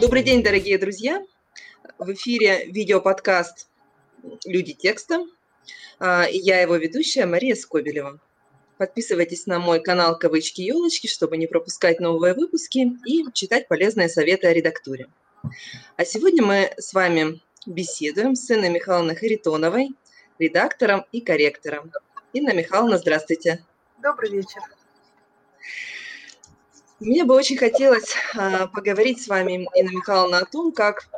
Добрый день, дорогие друзья! В эфире видеоподкаст «Люди текста». А, и я его ведущая Мария Скобелева. Подписывайтесь на мой канал «Кавычки елочки», чтобы не пропускать новые выпуски и читать полезные советы о редактуре. А сегодня мы с вами беседуем с Инной Михайловной Харитоновой, редактором и корректором. Инна Михайловна, здравствуйте. Добрый вечер. Мне бы очень хотелось а, поговорить с вами, Инна Михайловна, о том, как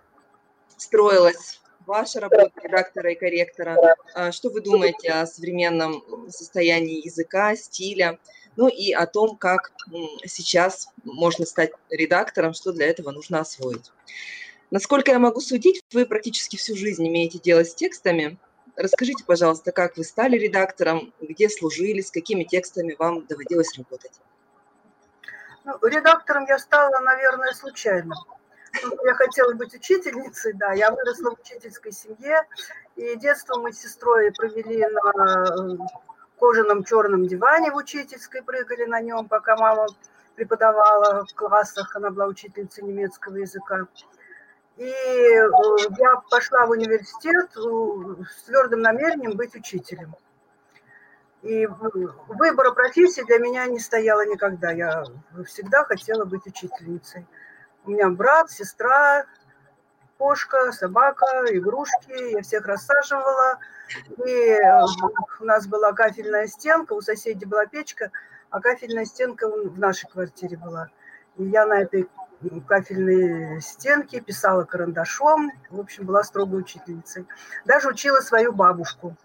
строилась ваша работа редактора и корректора. А, что вы думаете о современном состоянии языка, стиля, ну и о том, как сейчас можно стать редактором, что для этого нужно освоить. Насколько я могу судить, вы практически всю жизнь имеете дело с текстами. Расскажите, пожалуйста, как вы стали редактором, где служили, с какими текстами вам доводилось работать? Ну, редактором я стала, наверное, случайно. Я хотела быть учительницей, да, я выросла в учительской семье, и детство мы с сестрой провели на э, кожаном черном диване в учительской, прыгали на нем, пока мама преподавала в классах, она была учительницей немецкого языка. И э, я пошла в университет э, с твердым намерением быть учителем. И выбора профессии для меня не стояло никогда. Я всегда хотела быть учительницей. У меня брат, сестра, кошка, собака, игрушки. Я всех рассаживала. И э, у нас была кафельная стенка, у соседей была печка, а кафельная стенка в нашей квартире была. И я на этой кафельной стенке писала карандашом. В общем, была строгой учительницей. Даже учила свою бабушку.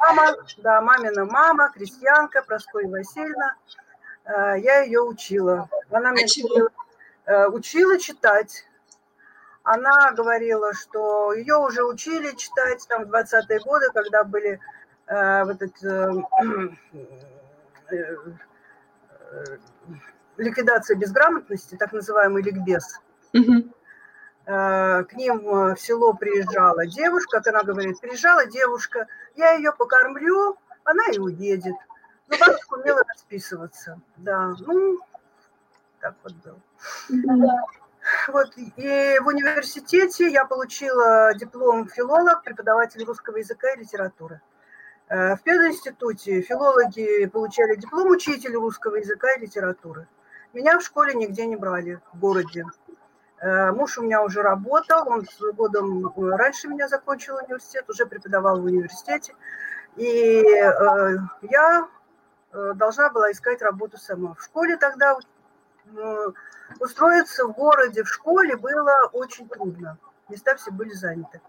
Мама, да, мамина мама, крестьянка, Проскоя Васильевна. Э, я ее учила. Она меня учила, э, учила читать. Она говорила, что ее уже учили читать там в 20-е годы, когда были э, вот этот э, э, ликвидация безграмотности, так называемый ликбез. Угу. К ним э, в село приезжала девушка, как она говорит, приезжала девушка, я ее покормлю, она и уедет. Ну, бабушка умела расписываться, да, ну, так вот было. Да. Вот, и в университете я получила диплом филолог, преподаватель русского языка и литературы. Э, в пединституте филологи получали диплом учителя русского языка и литературы. Меня в школе нигде не брали, в городе. Э, муж у меня уже работал, он годом э, раньше меня закончил университет, уже преподавал в университете. И э, я должна была искать работу сама. В школе тогда устроиться в городе, в школе было очень трудно. Места все были заняты.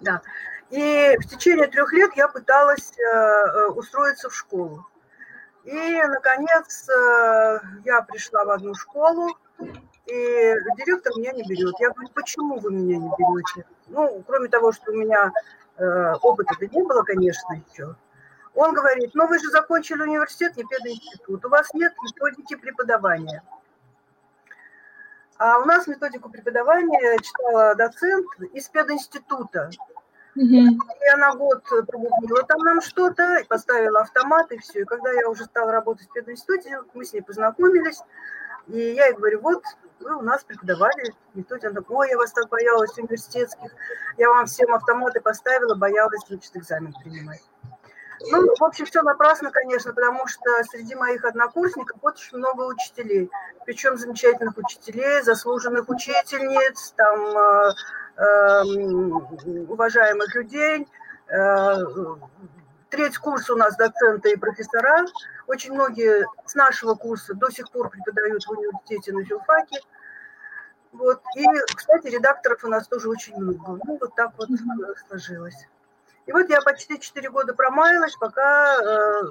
Да. И в течение трех лет я пыталась устроиться в школу. И, наконец, я пришла в одну школу, и директор меня не берет. Я говорю, почему вы меня не берете? Ну, кроме того, что у меня э, опыта-то не было, конечно, еще. Он говорит, ну вы же закончили университет, не пединститут, у вас нет методики преподавания. А у нас методику преподавания читала доцент из пединститута. Угу. И она год пробубнила там нам что-то, поставила автомат, и все. И когда я уже стала работать в пединституте, мы с ней познакомились. И я ей говорю, вот вы у нас преподавали методику. Она такой, ой, я вас так боялась университетских. Я вам всем автоматы поставила, боялась, значит, экзамен принимать. Ну, в общем, все напрасно, конечно, потому что среди моих однокурсников очень много учителей, причем замечательных учителей, заслуженных учительниц, там, э, э, уважаемых людей, э, треть курса у нас доценты и профессора. Очень многие с нашего курса до сих пор преподают в университете на филфаке. Вот. И, кстати, редакторов у нас тоже очень много. Ну, вот так вот сложилось. И вот я почти 4 года промаялась, пока э,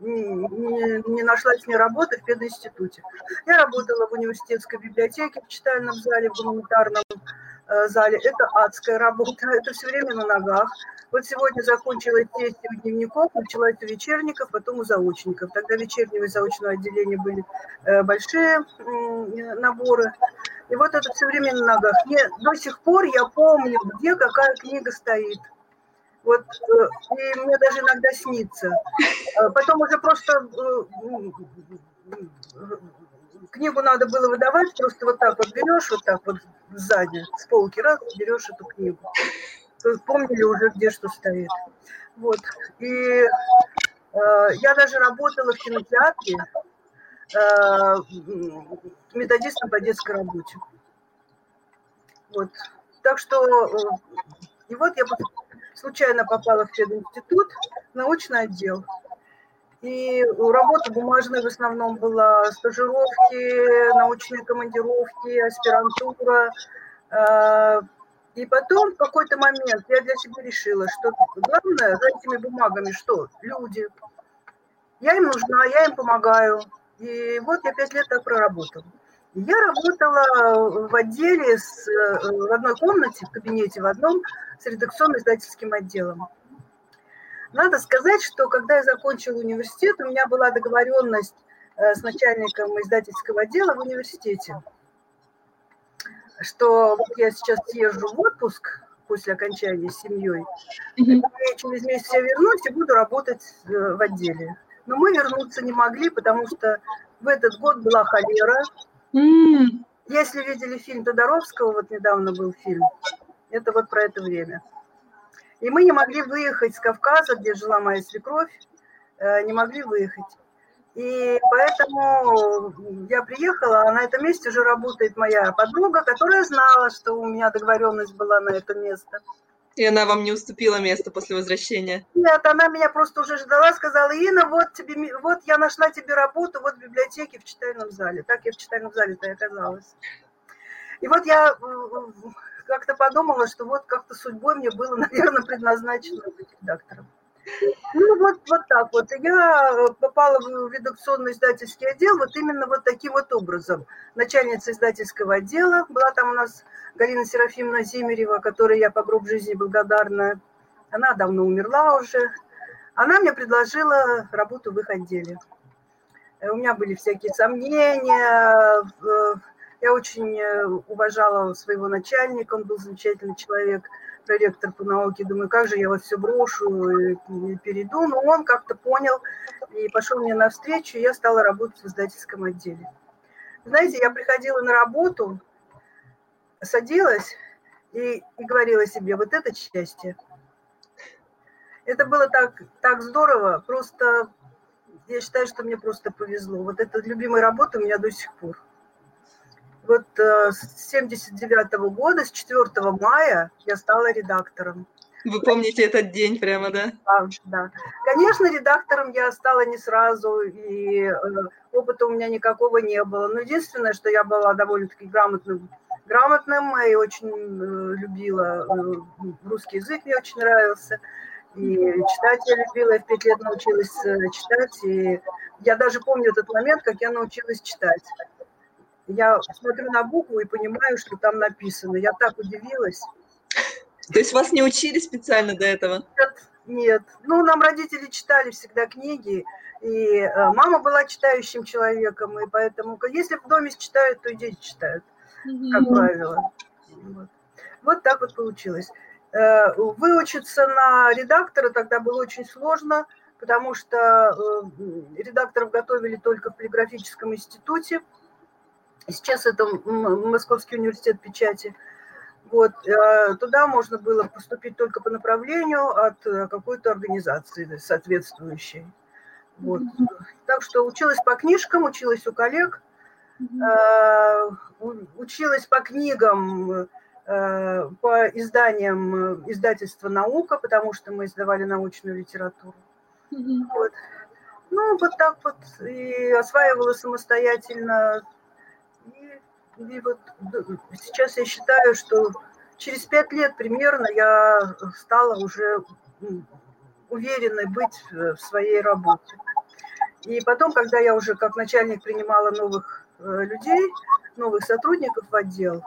не, не нашла с ней работы в пединституте. Я работала в университетской библиотеке, в читальном зале, в гуманитарном зале. Это адская работа, это все время на ногах. Вот сегодня закончилась сессия у дневников, началась у вечерников, потом у заочников. Тогда вечернего и заочного отделения были э, большие наборы. И вот это все время на ногах. Мне, до сих пор я помню, где какая книга стоит. Вот, э, и мне даже иногда снится. Э, потом уже просто книгу надо было выдавать, просто вот так вот берешь, вот так вот сзади, с полки раз, берешь эту книгу. Помнили уже, где что стоит. Вот. И э, я даже работала в кинотеатре э, методистом по детской работе. Вот. Так что, э, и вот я случайно попала в пединститут, научный отдел. И работа бумажная в основном была, стажировки, научные командировки, аспирантура. Э, и потом в какой-то момент я для себя решила, что главное за этими бумагами что? Люди. Я им нужна, я им помогаю. И вот я пять лет так проработала. Я работала в отделе, с, э, в одной комнате, в кабинете в одном, с редакционно-издательским отделом. Надо сказать, что когда я закончила университет, у меня была договоренность э, с начальником издательского отдела в университете, что вот я сейчас езжу в отпуск после окончания с семьей, и через месяц я вернусь и буду работать э, в отделе. Но мы вернуться не могли, потому что в этот год была холера. Если видели фильм Тодоровского, вот недавно был фильм, это вот про это время. И мы не могли выехать с Кавказа, где жила моя свекровь, э, не могли выехать. И поэтому я приехала, а на этом месте уже работает моя подруга, которая знала, что у меня договоренность была на это место. И она вам не уступила место после возвращения? Нет, она меня просто уже ждала, сказала, Инна, вот, тебе, вот я нашла тебе работу вот в библиотеке в читальном зале. Так я в читальном зале-то и оказалась. И вот я как-то подумала, что вот как-то судьбой мне было, наверное, предназначено быть редактором. Ну, вот, вот так вот. Я попала в редакционно-издательский отдел вот именно вот таким вот образом. Начальница издательского отдела, была там у нас Галина Серафимовна Зимерева, которой я по гроб жизни благодарна. Она давно умерла уже. Она мне предложила работу в их отделе. У меня были всякие сомнения, я очень э, уважала своего начальника, он был замечательный человек, проректор по науке. Думаю, как же я вот все брошу и перейду. Но он как-то понял и пошел мне навстречу, и я стала работать в издательском отделе. Знаете, я приходила на работу, садилась и, и говорила себе, вот это счастье. Это было так, так здорово, просто я считаю, что мне просто повезло. Вот эта любимая работа у меня до сих пор вот э, с 79 года, с 4 мая я стала редактором. Вы помните этот день прямо, да? Да, да. Конечно, редактором я стала не сразу, и э, опыта у меня никакого не было. Но единственное, что я была довольно-таки грамотным, грамотным и очень э, любила русский язык, мне очень нравился. И читать я любила, я в пять лет научилась читать. И я даже помню этот момент, как я научилась читать я смотрю на букву и понимаю, что там написано. Я так удивилась. То есть вас не учили специально до этого? Нет, нет. Ну, нам родители читали всегда книги, и э, мама была читающим человеком, и поэтому, если в доме читают, то и дети читают, как правило. Вот. вот так вот получилось. Э, выучиться на редактора тогда было очень сложно, потому что э, редакторов готовили только в полиграфическом институте, Сейчас это Московский университет печати. Вот, э, туда можно было поступить только по направлению от э, какой-то организации соответствующей. Вот. Так что училась по книжкам, училась у коллег, э, училась по книгам, по изданиям издательства «Наука», потому что мы издавали научную литературу. Вот. Ну, вот так вот и осваивала самостоятельно и вот сейчас я считаю, что через пять лет примерно я стала уже уверенной быть в своей работе. И потом, когда я уже как начальник принимала новых э, людей, новых сотрудников в отдел,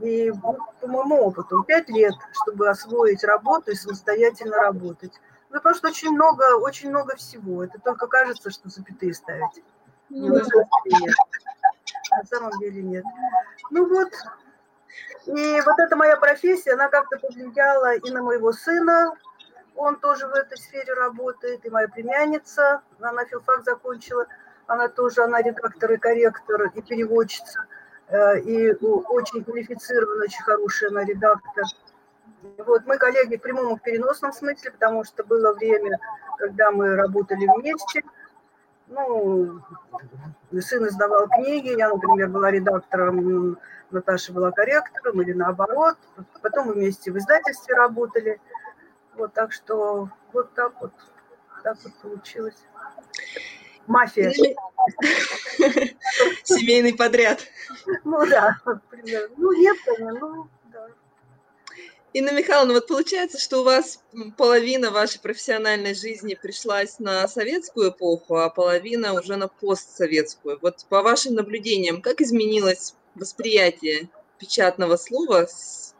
и по моему опыту, пять лет, чтобы освоить работу и самостоятельно работать. Ну, потому что очень много, очень много всего. Это только кажется, что запятые ставить. Ну, на самом деле нет. Ну вот, и вот эта моя профессия, она как-то повлияла и на моего сына, он тоже в этой сфере работает, и моя племянница, она филфак закончила, она тоже, она редактор и корректор, и переводчица, э, и очень квалифицированная, очень хорошая она редактор. Вот мы коллеги в прямом и переносном смысле, потому что было время, когда мы работали вместе. Ну, сын издавал книги, я, например, была редактором, Наташа была корректором или наоборот. Потом мы вместе в издательстве работали. Вот так что вот так вот, так вот получилось. Мафия. Семейный подряд. Ну да, примерно. Ну нет, ну. Инна Михайловна, вот получается, что у вас половина вашей профессиональной жизни пришлась на советскую эпоху, а половина уже на постсоветскую. Вот по вашим наблюдениям, как изменилось восприятие печатного слова с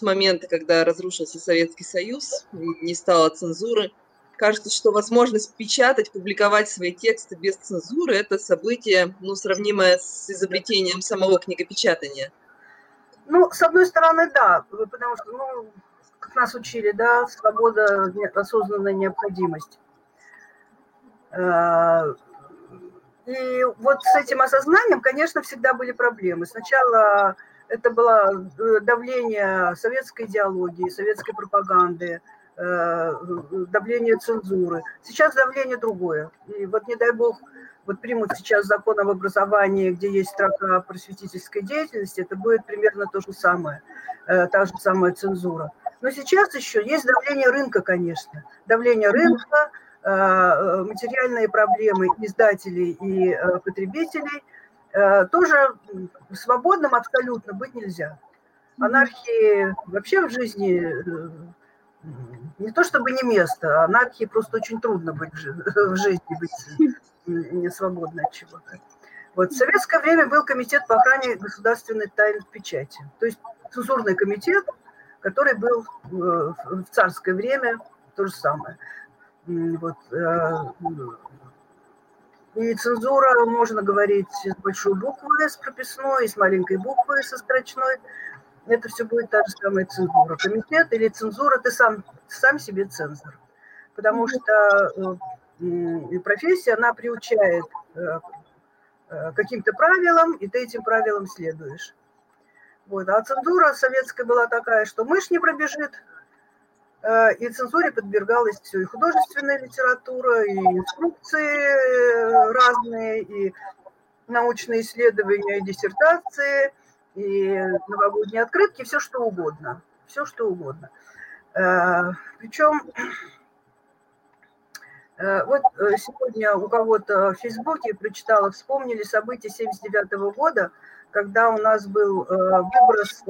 с момента, когда разрушился Советский Союз, не стало цензуры. Кажется, что возможность печатать, публиковать свои тексты без цензуры – это событие, ну, сравнимое с изобретением самого книгопечатания. Ну, с одной стороны, да, потому что, ну, как нас учили, да, свобода – осознанная необходимость. Э, и вот с этим осознанием, конечно, всегда были проблемы. Сначала это было э, давление советской идеологии, советской пропаганды, э, давление цензуры. Сейчас давление другое. И вот не дай бог, вот примут сейчас закон об образовании, где есть строка просветительской деятельности, это будет примерно то же самое, э, та же самая цензура. Но сейчас еще есть давление рынка, конечно. Давление рынка, материальные проблемы издателей и потребителей – Э, тоже свободным абсолютно быть нельзя. Анархии вообще в жизни э, не то чтобы не место, анархии просто очень трудно быть в жизни, быть не свободной от чего-то. Вот в советское время был комитет по охране государственной тайны печати, то есть цензурный комитет, который был э, в царское время то же самое. Вот, и цензура, можно говорить с большой буквы с прописной, и с маленькой буквы со строчной. Это все будет та же самая цензура. Комитет или цензура, ты сам, сам себе цензор. Потому что э, профессия, она приучает э, э, каким-то правилам, и ты этим правилам следуешь. Вот. А цензура советская была такая, что мышь не пробежит, Э, и цензуре подвергалась все, и художественная литература, и инструкции разные, и научные исследования, и диссертации, и новогодние открытки, все что угодно, все что угодно. Причем вот сегодня у кого-то в Фейсбуке прочитала, вспомнили события 79 года, когда у нас был выброс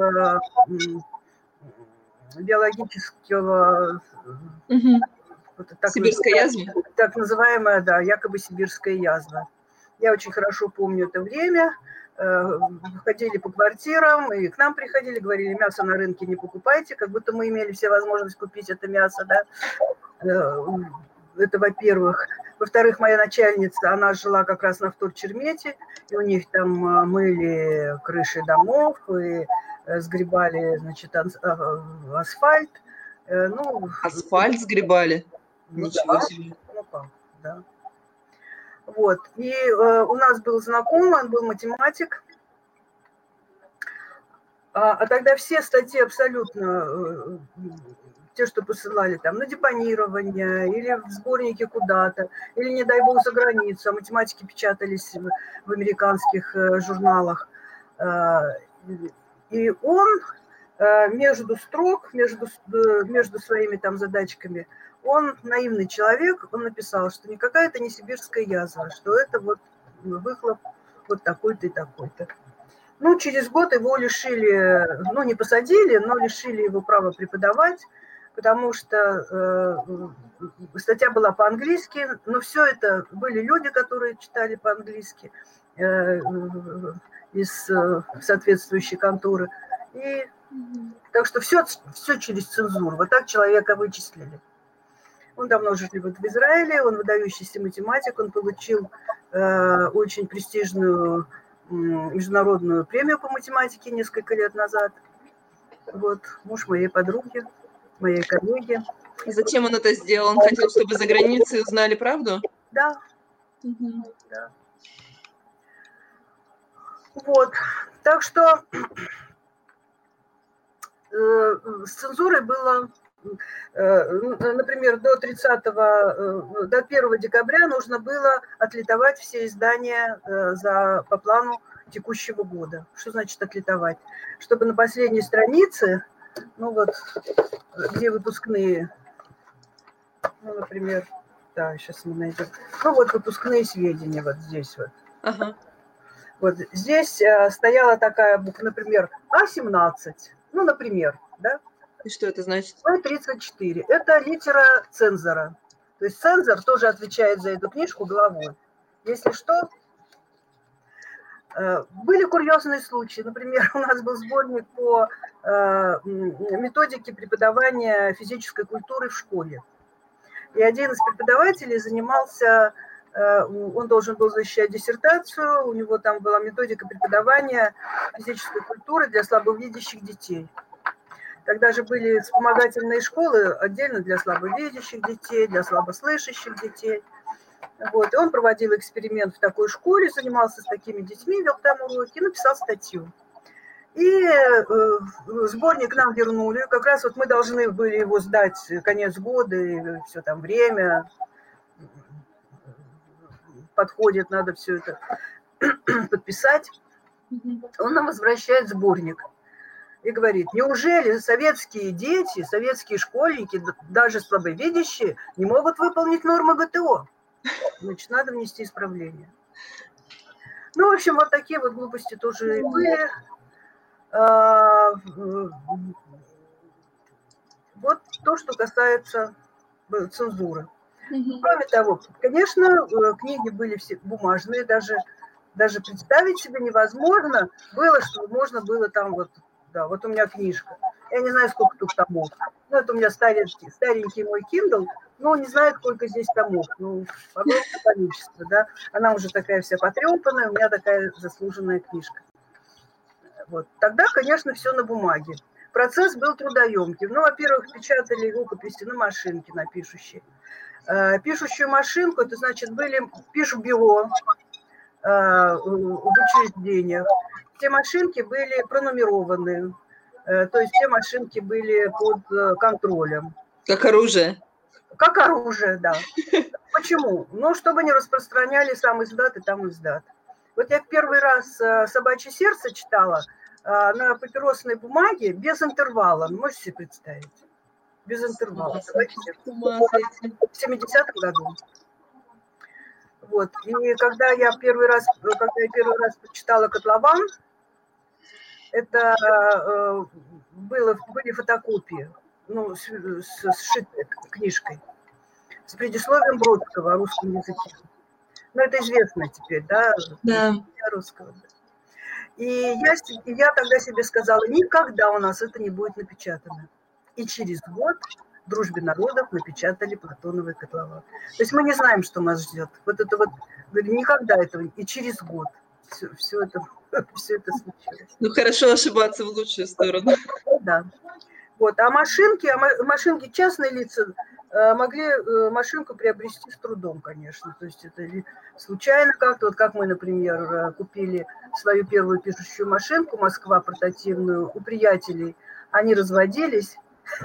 биологического... Угу. Вот, так Сибирская язва? Так называемая, да, якобы сибирская язва. Я очень хорошо помню это время. Э, ходили по квартирам, и к нам приходили, говорили, мясо на рынке не покупайте, как будто мы имели все возможность купить это мясо, да. Это во-первых. Во-вторых, моя начальница, она жила как раз на вторчермете, и у них там э, мыли крыши домов, и Э, сгребали, значит, а, асфальт. Э, ну, асфальт сгребали? Ну, Ничего да, себе. Ну, да. Вот. И э, у нас был знакомый, он был математик. А, а тогда все статьи абсолютно, э, те, что посылали там на депонирование или в сборнике куда-то, или, не дай бог, за границу, а математики печатались в, в американских э, журналах. Э, и он э, между строк, между, между своими там задачками, он наивный человек, он написал, что никакая это не сибирская язва, что это вот выхлоп вот такой-то и такой-то. Ну, через год его лишили, ну, не посадили, но лишили его права преподавать, потому что э, статья была по-английски, но все это были люди, которые читали по-английски. Э, из э, соответствующей конторы. И так что все, все через цензуру. Вот так человека вычислили. Он давно живет в Израиле, он выдающийся математик, он получил э, очень престижную э, международную премию по математике несколько лет назад. Вот, муж моей подруги, моей коллеги. Зачем он это сделал? Он хотел, чтобы за границей узнали правду? Да. Угу. да. Вот. Так что э, с цензурой было, э, например, до 30 э, до 1 декабря нужно было отлитовать все издания за, по плану текущего года. Что значит отлитовать? Чтобы на последней странице, ну вот, где выпускные, ну, например, да, сейчас мы найдем. Ну вот выпускные сведения вот здесь вот. Ага. Вот здесь э, стояла такая буква, например, А17, ну, например, да? И что это значит? Б34. Это литера цензора. То есть цензор тоже отвечает за эту книжку головой. Если что, были курьезные случаи. Например, у нас был сборник по э, методике преподавания физической культуры в школе. И один из преподавателей занимался Э, он должен был защищать диссертацию, у него там была методика преподавания физической культуры для слабовидящих детей. Тогда же были вспомогательные школы отдельно для слабовидящих детей, для слабослышащих детей. Вот. И он проводил эксперимент в такой школе, занимался с такими детьми, вел там уроки написал статью. И э, сборник нам вернули. Как раз вот мы должны были его сдать конец года, и все там время, подходит, надо все это подписать. Он нам возвращает сборник и говорит, неужели советские дети, советские школьники, даже слабовидящие, не могут выполнить нормы ГТО? Значит, надо внести исправление. Ну, в общем, вот такие вот глупости тоже были. А, вот то, что касается э, цензуры. Кроме того, конечно, э, книги были все бумажные, даже, даже представить себе невозможно было, что можно было там вот, да, вот у меня книжка. Я не знаю, сколько тут томов. Ну, это у меня старенький, старенький мой Kindle, но не знаю, сколько здесь томов. Ну, огромное количество, да. Она уже такая вся потрепанная, у меня такая заслуженная книжка. Вот. Тогда, конечно, все на бумаге. Процесс был трудоемким. Ну, во-первых, печатали рукописи на машинке, на пишущей. Э, пишущую машинку, это значит, были пишу бюро э, в учреждениях. Те машинки были пронумерованы, э, то есть те машинки были под контролем. Как оружие? Как оружие, да. Почему? Ну, чтобы не распространяли сам издат и там издат. Вот я первый раз «Собачье сердце» читала на папиросной бумаге без интервала. Можете себе представить? без интервала. В 70-м году. Вот. И когда я первый раз, когда я первый раз прочитала «Котлован», это э, было, были фотокопии, ну, с, с, сшитой книжкой, с предисловием Бродского о русском языке. Ну, это известно теперь, да? Да. Русского. И я, я тогда себе сказала, никогда у нас это не будет напечатано и через год в «Дружбе народов» напечатали Платоновый котлован. То есть мы не знаем, что нас ждет. Вот это вот, никогда этого, и через год все, все, это, все это случилось. Ну, хорошо ошибаться в лучшую сторону. Да. Вот. А машинки, а машинки частные лица э, могли э, машинку приобрести с трудом, конечно. То есть это случайно как-то, вот как мы, например, э, купили свою первую пишущую машинку «Москва» портативную у приятелей. Они разводились,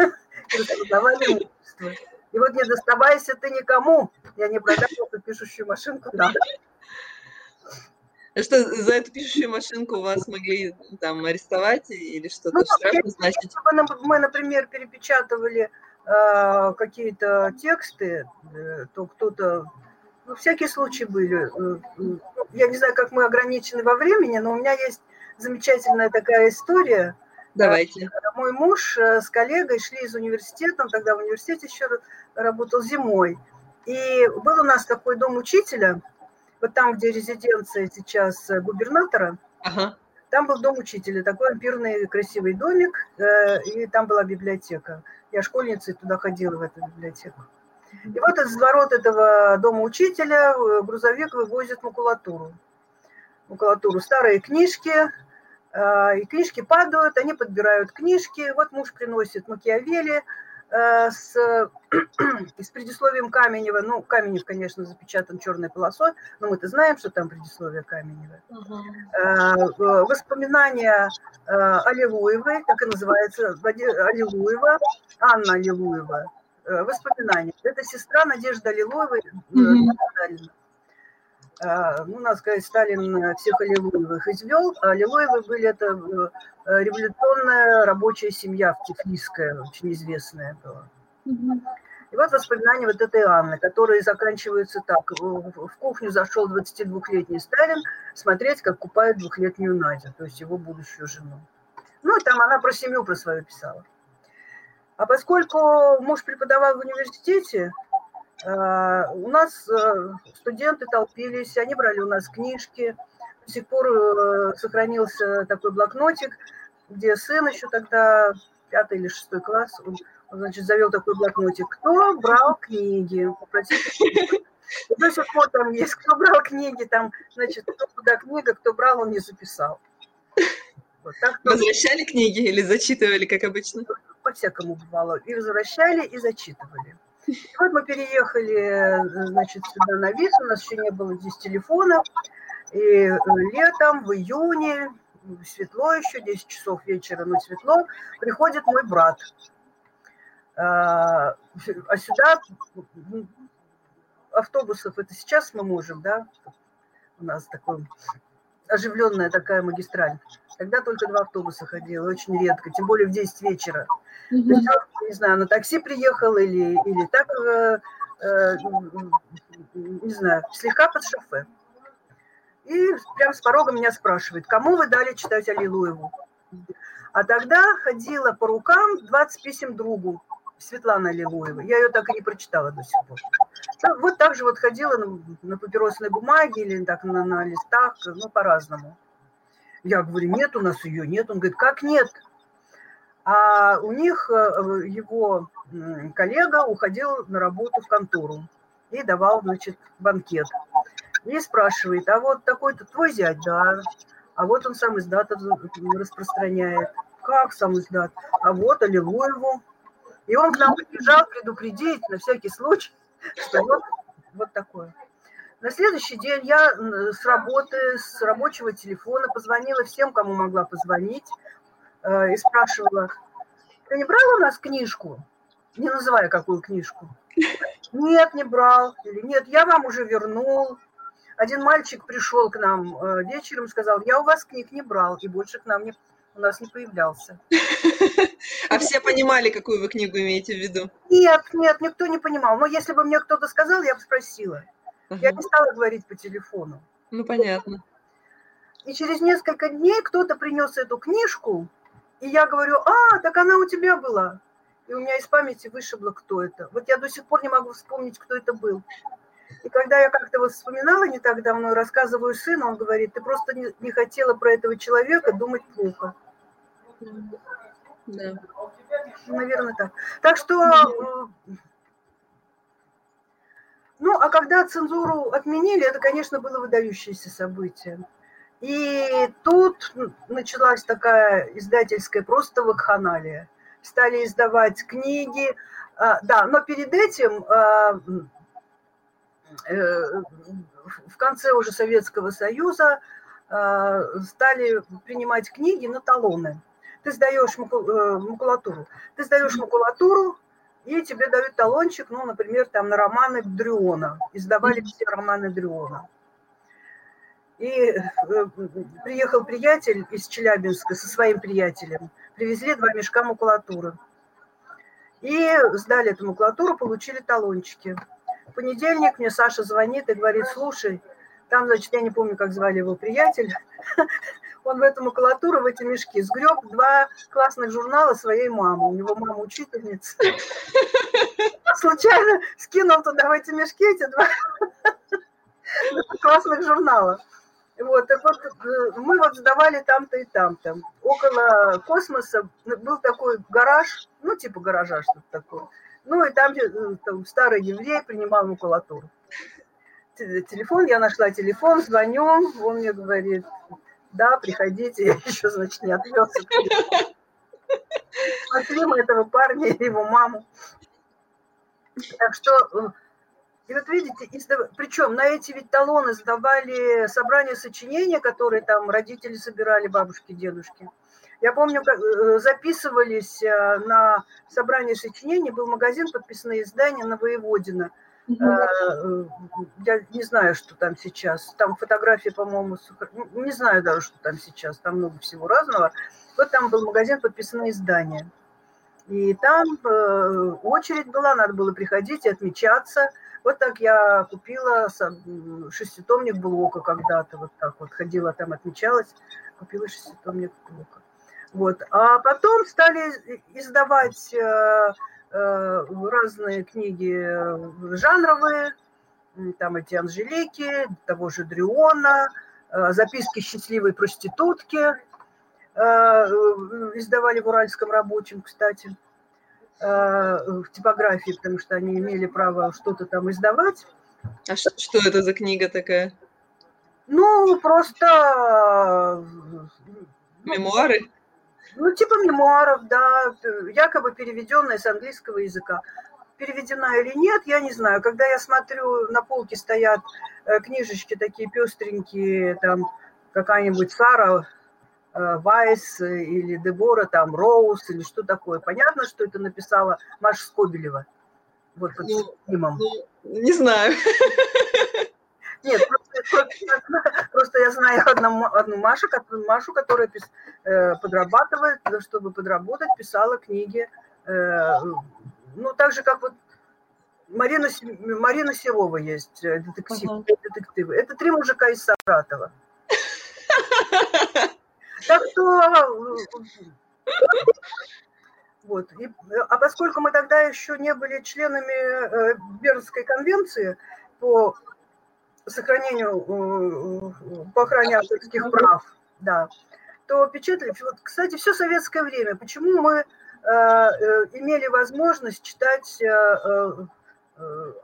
и вот не доставайся ты никому, я не продам эту пишущую машинку. Что, за эту пишущую машинку вас могли там арестовать или что-то ну, штраф назначить? Мы, например, перепечатывали э, какие-то тексты, э, то кто-то... Ну, всякие случаи были. Э, э, я не знаю, как мы ограничены во времени, но у меня есть замечательная такая история – Давайте. Мой муж э, с коллегой шли из университета, он тогда в университете еще работал зимой. И был у нас такой дом учителя, вот там, где резиденция сейчас э, губернатора, ага. там был дом учителя, такой ампирный красивый домик, э, и там была библиотека. Я школьницей туда ходила, в эту библиотеку. И вот из ворот этого дома учителя грузовик вывозит макулатуру. Макулатуру, старые книжки, и книжки падают, они подбирают книжки. Вот муж приносит Макиавелли, э, с, с предисловием Каменева. Ну, Каменев, конечно, запечатан черной полосой, но мы-то знаем, что там предисловие Каменева. Угу. Воспоминания Аллилуевой, так и называется, Аллилуева, Анна Аллилуева. Воспоминания. Это сестра Надежды Аллилуевой. Угу. А, ну, надо сказать, Сталин э, всех Аллилуевых извел. А Аллилуевы были это э, революционная рабочая семья в Тифлисская, очень известная была. И вот воспоминания вот этой Анны, которые заканчиваются так. В кухню зашел 22-летний Сталин смотреть, как купает двухлетнюю Надю, то есть его будущую жену. Ну, и там она про семью про свою писала. А поскольку муж преподавал в университете, у нас э, студенты толпились, они брали у нас книжки. До сих пор э, сохранился такой блокнотик, где сын еще тогда, пятый или шестой класс, он, значит, завел такой блокнотик. Кто брал книги? Попросите. до сих пор там есть, кто брал книги, там, значит, кто куда книга, кто брал, он не записал. Вот, так, Возвращали книги или зачитывали, как обычно? По-всякому бывало. И возвращали, и зачитывали. Вот мы переехали, значит, сюда на виз, у нас еще не было здесь телефонов. И э, летом, в июне, светло еще, 10 часов вечера, но светло, приходит мой брат. А, а сюда автобусов, это сейчас мы можем, да, у нас такой оживленная такая магистраль. Тогда только два автобуса ходило, очень редко, тем более в 10 вечера. Mm-hmm. есть, не знаю, на такси приехал или, или так, э, э, не знаю, слегка под шофе. И прям с порога меня спрашивает, кому вы дали читать Аллилуеву? А тогда ходила по рукам 20 писем другу, Светлана Аллилуева. Я ее так и не прочитала до сих пор. Вот так же вот ходила на, на папиросной бумаге или так на, на листах, ну, по-разному. Я говорю, нет, у нас ее нет. Он говорит, как нет? А у них э, его коллега уходил на работу в контору и давал, значит, банкет. И спрашивает, а вот такой-то твой зять, да, а вот он сам издат распространяет. Как сам издат? А вот Аллилуеву. И он к нам прибежал предупредить на всякий случай, что вот, вот такое. На следующий день я с работы, с рабочего телефона позвонила всем, кому могла позвонить, Э, и спрашивала, ты не брал у нас книжку? Не называя какую книжку. Нет, не брал. Или нет, я вам уже вернул. Один мальчик пришел к нам э, вечером, сказал, я у вас книг не брал, и больше к нам не, у нас не появлялся. А все понимали, какую вы книгу имеете в виду? Нет, нет, никто не понимал. Но если бы мне кто-то сказал, я бы спросила. Я не стала говорить по телефону. Ну, понятно. И через несколько дней кто-то принес эту книжку, и я говорю, а, так она у тебя была. И у меня из памяти вышибло, кто это. Вот я до сих пор не могу вспомнить, кто это был. И когда я как-то вот вспоминала не так давно, рассказываю сыну, он говорит, ты просто не, не хотела про этого человека думать плохо. Да. Наверное, так. Так что, э, ну, а когда цензуру отменили, это, конечно, было выдающееся событие. И тут началась такая издательская просто вакханалия. Стали издавать книги, а, да, но перед этим а, э, в конце уже Советского Союза а, стали принимать книги на талоны. Ты сдаешь э, макулатуру, ты сдаешь макулатуру, и тебе дают талончик, ну, например, там на романы Дрюона. Издавали все романы Дрюона. И э, приехал приятель из Челябинска со своим приятелем. Привезли два мешка макулатуры. И сдали эту макулатуру, получили талончики. В понедельник мне Саша звонит и говорит, слушай, там, значит, я не помню, как звали его приятель, он в эту макулатуру, в эти мешки сгреб два классных журнала своей мамы. У него мама учительница. Случайно скинул туда в эти мешки эти два классных журнала. Вот, так вот, э, мы вот сдавали там-то и там-то. Около космоса был такой гараж, ну, типа гаража что-то такое. Ну, и там, э, там старый еврей принимал макулатуру. Телефон, я нашла телефон, звоню, он мне говорит, да, приходите, я еще, значит, не отвез. нашли мы этого парня и его маму. Так что, э, и вот видите, издав... причем на эти ведь талоны сдавали собрания сочинения, которые там родители собирали, бабушки, дедушки. Я помню, как э, записывались э, на собрание сочинений, был магазин подписанные издания на Воеводина. Mm-hmm. Я не знаю, что там сейчас. Там фотографии, по-моему, не знаю даже, что там сейчас. Там много всего разного. Вот там был магазин подписанные издания. И там очередь была, надо было приходить и отмечаться. Вот так я купила шеститомник блока когда-то, вот так вот ходила там, отмечалась, купила шеститомник блока. Вот. А потом стали издавать э, э, разные книги э, жанровые, там эти Анжелики, того же Дриона, записки счастливой проститутки, издавали в Уральском рабочем, кстати, в типографии, потому что они имели право что-то там издавать. А что это за книга такая? Ну, просто... Мемуары? Ну, типа мемуаров, да, якобы переведенная с английского языка. Переведена или нет, я не знаю. Когда я смотрю, на полке стоят э, книжечки такие пестренькие, там какая-нибудь Сара э, Вайс или Дебора, там Роуз или что такое. Понятно, что это написала Маша Скобелева. Вот под ну, Ну, не знаю. Нет, просто, просто я знаю одну, одну Машу, Машу, которая пис, э, подрабатывает, чтобы подработать, писала книги. Э, ну, так же, как вот Марина, Марина Серова есть, э, детектив, uh-huh. детективы. Это три мужика из Саратова. Так что... Вот. И, а поскольку мы тогда еще не были членами э, Бернской конвенции по сохранению, э, по охране авторских прав, да, то печатали, вот, кстати, все советское время. Почему мы э, э, имели возможность читать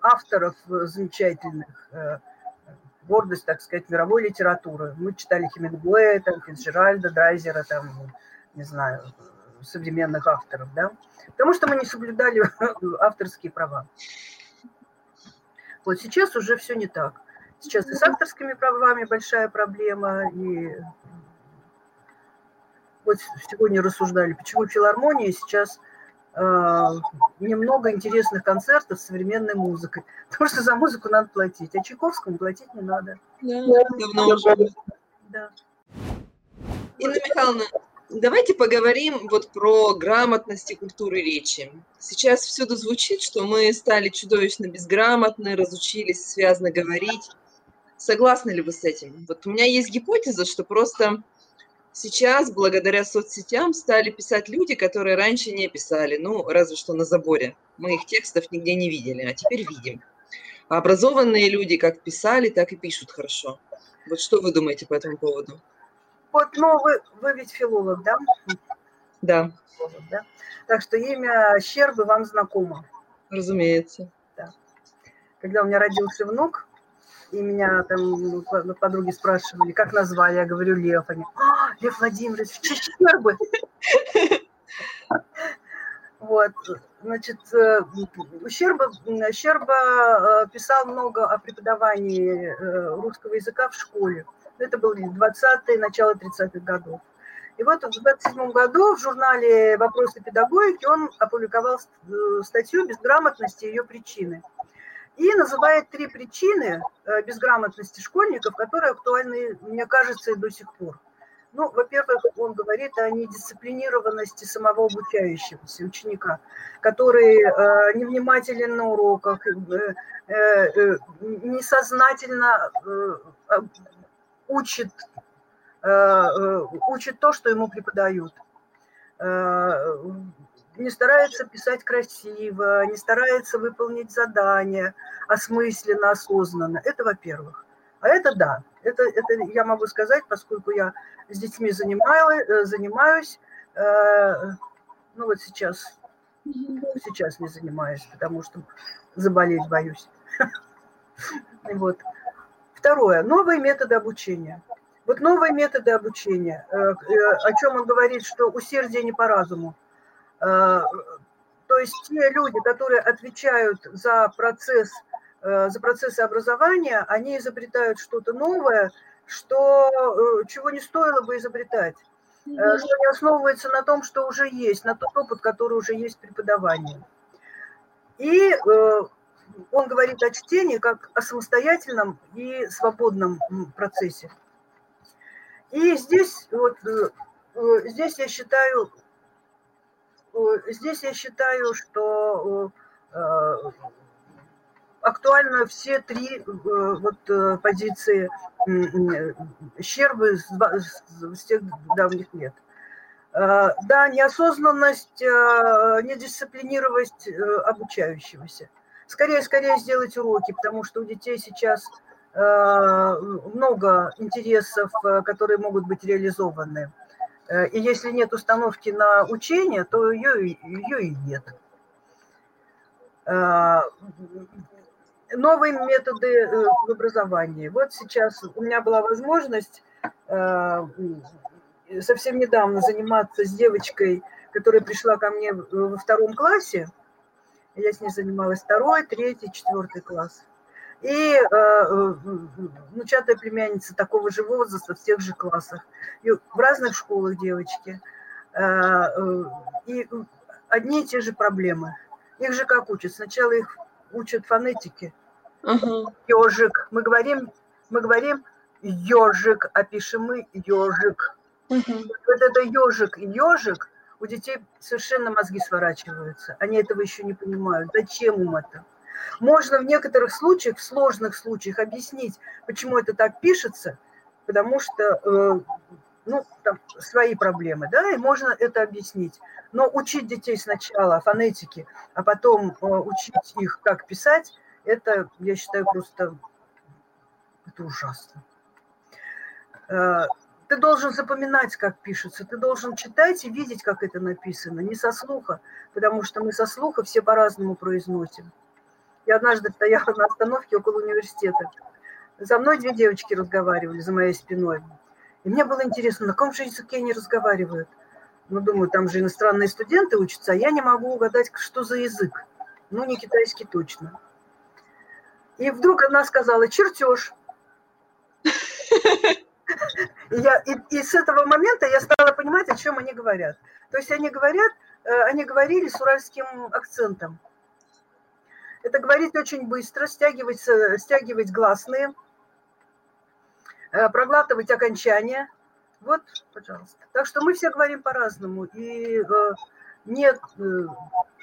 авторов замечательных, гордость, так сказать, мировой литературы. Мы читали Хемингуэя, там, Фицджеральда, Драйзера, там, не знаю, современных авторов, да, потому что мы не соблюдали авторские права. Вот сейчас уже все не так. Сейчас и с авторскими правами большая проблема, и вот сегодня рассуждали, почему в филармонии сейчас э, немного интересных концертов с современной музыкой. Потому что за музыку надо платить, а Чайковскому платить не надо. Да, давно уже. Да. Инна Михайловна, давайте поговорим вот про грамотность и культуру речи. Сейчас всюду звучит, что мы стали чудовищно безграмотны, разучились связно говорить. Согласны ли вы с этим? Вот у меня есть гипотеза, что просто сейчас, благодаря соцсетям, стали писать люди, которые раньше не писали, ну, разве что на заборе. Мы их текстов нигде не видели, а теперь видим. А образованные люди как писали, так и пишут хорошо. Вот что вы думаете по этому поводу? Вот, ну, вы, вы ведь филолог, да? Да. да? Так что имя Щербы вам знакомо. Разумеется. Да. Когда у меня родился внук, и меня там подруги спрашивали, как назвали, я говорю Лев, они, а, Лев Владимирович, Щербы. Вот, значит, Щерба, Щерба писал много о преподавании э, русского языка в школе. Это были 20-е, начало 30-х годов. И вот в 27 году в журнале «Вопросы педагогики» он опубликовал э, статью «Безграмотность и ее причины» и называет три причины э, безграмотности школьников, которые актуальны, мне кажется, и до сих пор. Ну, во-первых, он говорит о недисциплинированности самого обучающегося ученика, который э, невнимателен на уроках, э, э, несознательно э, учит, э, э, учит то, что ему преподают. Э, не старается писать красиво, не старается выполнить задание осмысленно, осознанно. Это во-первых. А это да, это, это я могу сказать, поскольку я с детьми занимаю, э, занимаюсь, э, ну вот сейчас, сейчас не занимаюсь, потому что заболеть боюсь. Вот. Второе. Новые методы обучения. Вот новые методы обучения, э, о чем он говорит, что усердие не по разуму. То есть те люди, которые отвечают за процесс, за процессы образования, они изобретают что-то новое, что, чего не стоило бы изобретать, что не основывается на том, что уже есть, на тот опыт, который уже есть в преподавании. И он говорит о чтении как о самостоятельном и свободном процессе. И здесь, вот, э, э, здесь я считаю, э, здесь я считаю, что актуально все три вот, позиции Щербы с тех давних лет. Да, неосознанность, недисциплинированность обучающегося – скорее, скорее сделать уроки, потому что у детей сейчас э, много интересов, э, которые могут быть реализованы. Э, и если нет установки на учение, то ее, ее и нет. Новые методы в образовании. Вот сейчас у меня была возможность совсем недавно заниматься с девочкой, которая пришла ко мне во втором классе – я с ней занималась второй, третий, четвертый класс. И э, э внучатая племянница такого же возраста в тех же классах. И в разных школах девочки. Э, э, и одни и те же проблемы. Их же как учат? Сначала их учат фонетики. Uh-huh. Ежик. Мы говорим, мы говорим ежик, а пишем мы ежик. Вот это ежик и ежик у детей совершенно мозги сворачиваются. Они этого еще не понимают. Зачем им это? Можно в некоторых случаях, в сложных случаях объяснить, почему это так пишется, потому что э, ну, там свои проблемы, да, и можно это объяснить. Но учить детей сначала фонетики, а потом э, учить их, как писать, это, я считаю, просто это ужасно. Э, ты должен запоминать, как пишется, ты должен читать и видеть, как это написано, не со слуха, потому что мы со слуха все по-разному произносим. Я однажды стояла на остановке около университета. За мной две девочки разговаривали, за моей спиной. И мне было интересно, на каком же языке они разговаривают. Ну, думаю, там же иностранные студенты учатся, а я не могу угадать, что за язык. Ну, не китайский точно. И вдруг она сказала «чертеж». Я, и, и с этого момента я стала понимать, о чем они говорят. То есть они говорят, э, они говорили с уральским акцентом. Это говорить очень быстро, стягивать, стягивать гласные, э, проглатывать окончания. Вот, пожалуйста. Так что мы все говорим по-разному. И э, нет,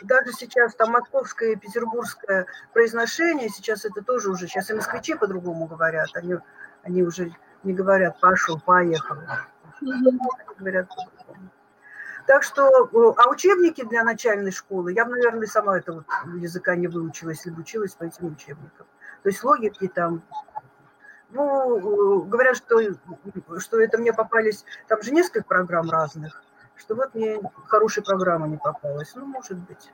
даже сейчас там московское и петербургское произношение, сейчас это тоже уже, сейчас и москвичи по-другому говорят, они, они уже не говорят пошел, поехал. Говорят Так что, э, а учебники для начальной школы, я бы, наверное, сама этого языка не выучила, если бы училась по этим учебникам. То есть логики там, ну, э, говорят, что, что это мне попались, там же несколько программ разных, что вот мне хорошая программа не попалась. Ну, может быть.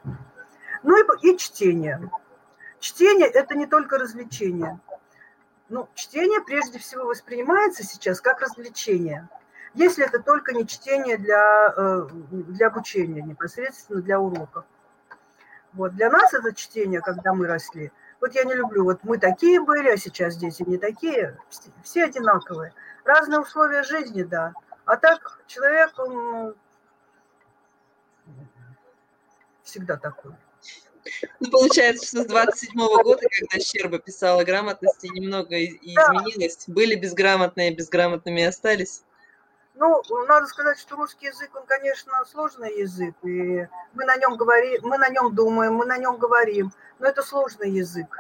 Ну и, и чтение. Чтение – это не только развлечение – ну, чтение прежде всего воспринимается сейчас как развлечение. Если это только не чтение для, э, для обучения, непосредственно для уроков. Вот. Для нас это чтение, когда мы росли. Вот я не люблю, вот мы такие были, а сейчас дети не такие. Все одинаковые. Разные условия жизни, да. А так человек, он ну, всегда такой. Ну, получается, что с 27 -го года, когда Щерба писала грамотности, немного изменилось. Были безграмотные, безграмотными остались. Ну, надо сказать, что русский язык, он, конечно, сложный язык, и мы на нем говорим, мы на нем думаем, мы на нем говорим, но это сложный язык.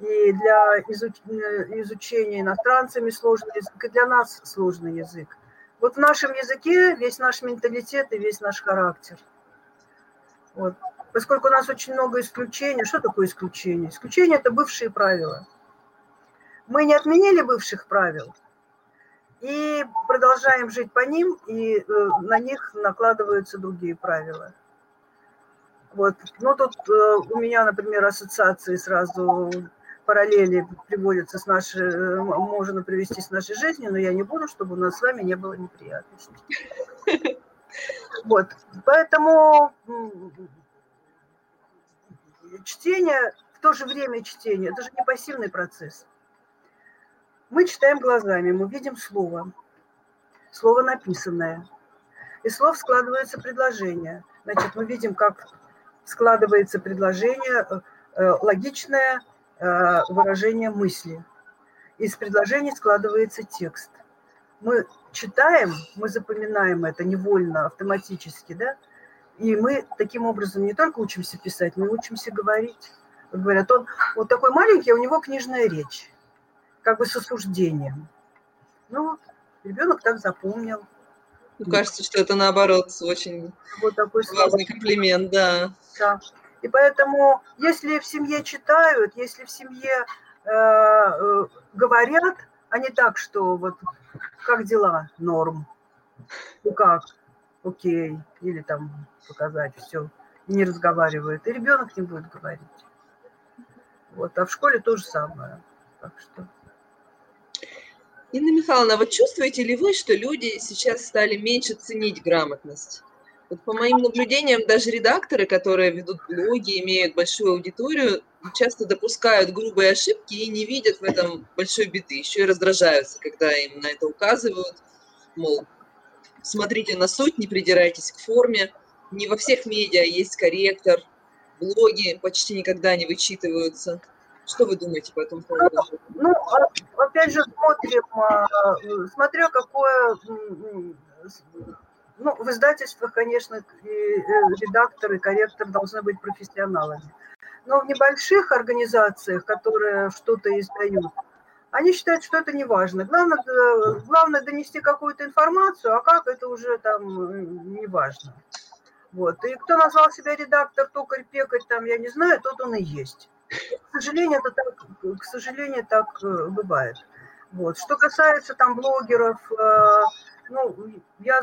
И для изучения иностранцами сложный язык, и для нас сложный язык. Вот в нашем языке весь наш менталитет и весь наш характер. Вот поскольку у нас очень много исключений. Что такое исключение? Исключение – это бывшие правила. Мы не отменили бывших правил и продолжаем жить по ним, и э, на них накладываются другие правила. Вот. Ну, тут э, у меня, например, ассоциации сразу параллели приводятся с нашей, э, можно привести с нашей жизнью, но я не буду, чтобы у нас с вами не было неприятностей. Вот, поэтому чтение, в то же время чтение, это же не пассивный процесс. Мы читаем глазами, мы видим слово, слово написанное. Из слов складывается предложение. Значит, мы видим, как складывается предложение, э, э, логичное э, выражение мысли. Из предложений складывается текст. Мы читаем, мы запоминаем это невольно, автоматически, да, и мы таким образом не только учимся писать, мы учимся говорить. Говорят, он вот такой маленький, а у него книжная речь, как бы с осуждением. Ну вот, ребенок так запомнил. Ну, кажется, что это наоборот очень вот такой важный комплимент, да. Да. И поэтому, если в семье читают, если в семье э, э, говорят, а не так, что вот как дела, норм, ну как, окей, или там показать все, не разговаривает, и ребенок не будет говорить. Вот, а в школе то же самое. Так что... Инна Михайловна, вот чувствуете ли вы, что люди сейчас стали меньше ценить грамотность? Вот по моим наблюдениям, даже редакторы, которые ведут блоги, имеют большую аудиторию, часто допускают грубые ошибки и не видят в этом большой беды. Еще и раздражаются, когда им на это указывают. Мол, смотрите на суть, не придирайтесь к форме. Не во всех медиа есть корректор, блоги почти никогда не вычитываются. Что вы думаете по этому поводу? Ну, а, опять же, смотрим, а, смотря какое ну, в издательствах, конечно, э, редактор, и корректор должны быть профессионалами. Но в небольших организациях, которые что-то издают, они считают, что это не важно. Главное, главное донести какую-то информацию, а как это уже там э, не важно. Вот. И кто назвал себя редактор, токарь, пекарь, там, я не знаю, тот он и есть. К сожалению, это так, к сожалению, так э, бывает. Вот. Что касается там блогеров, ну, я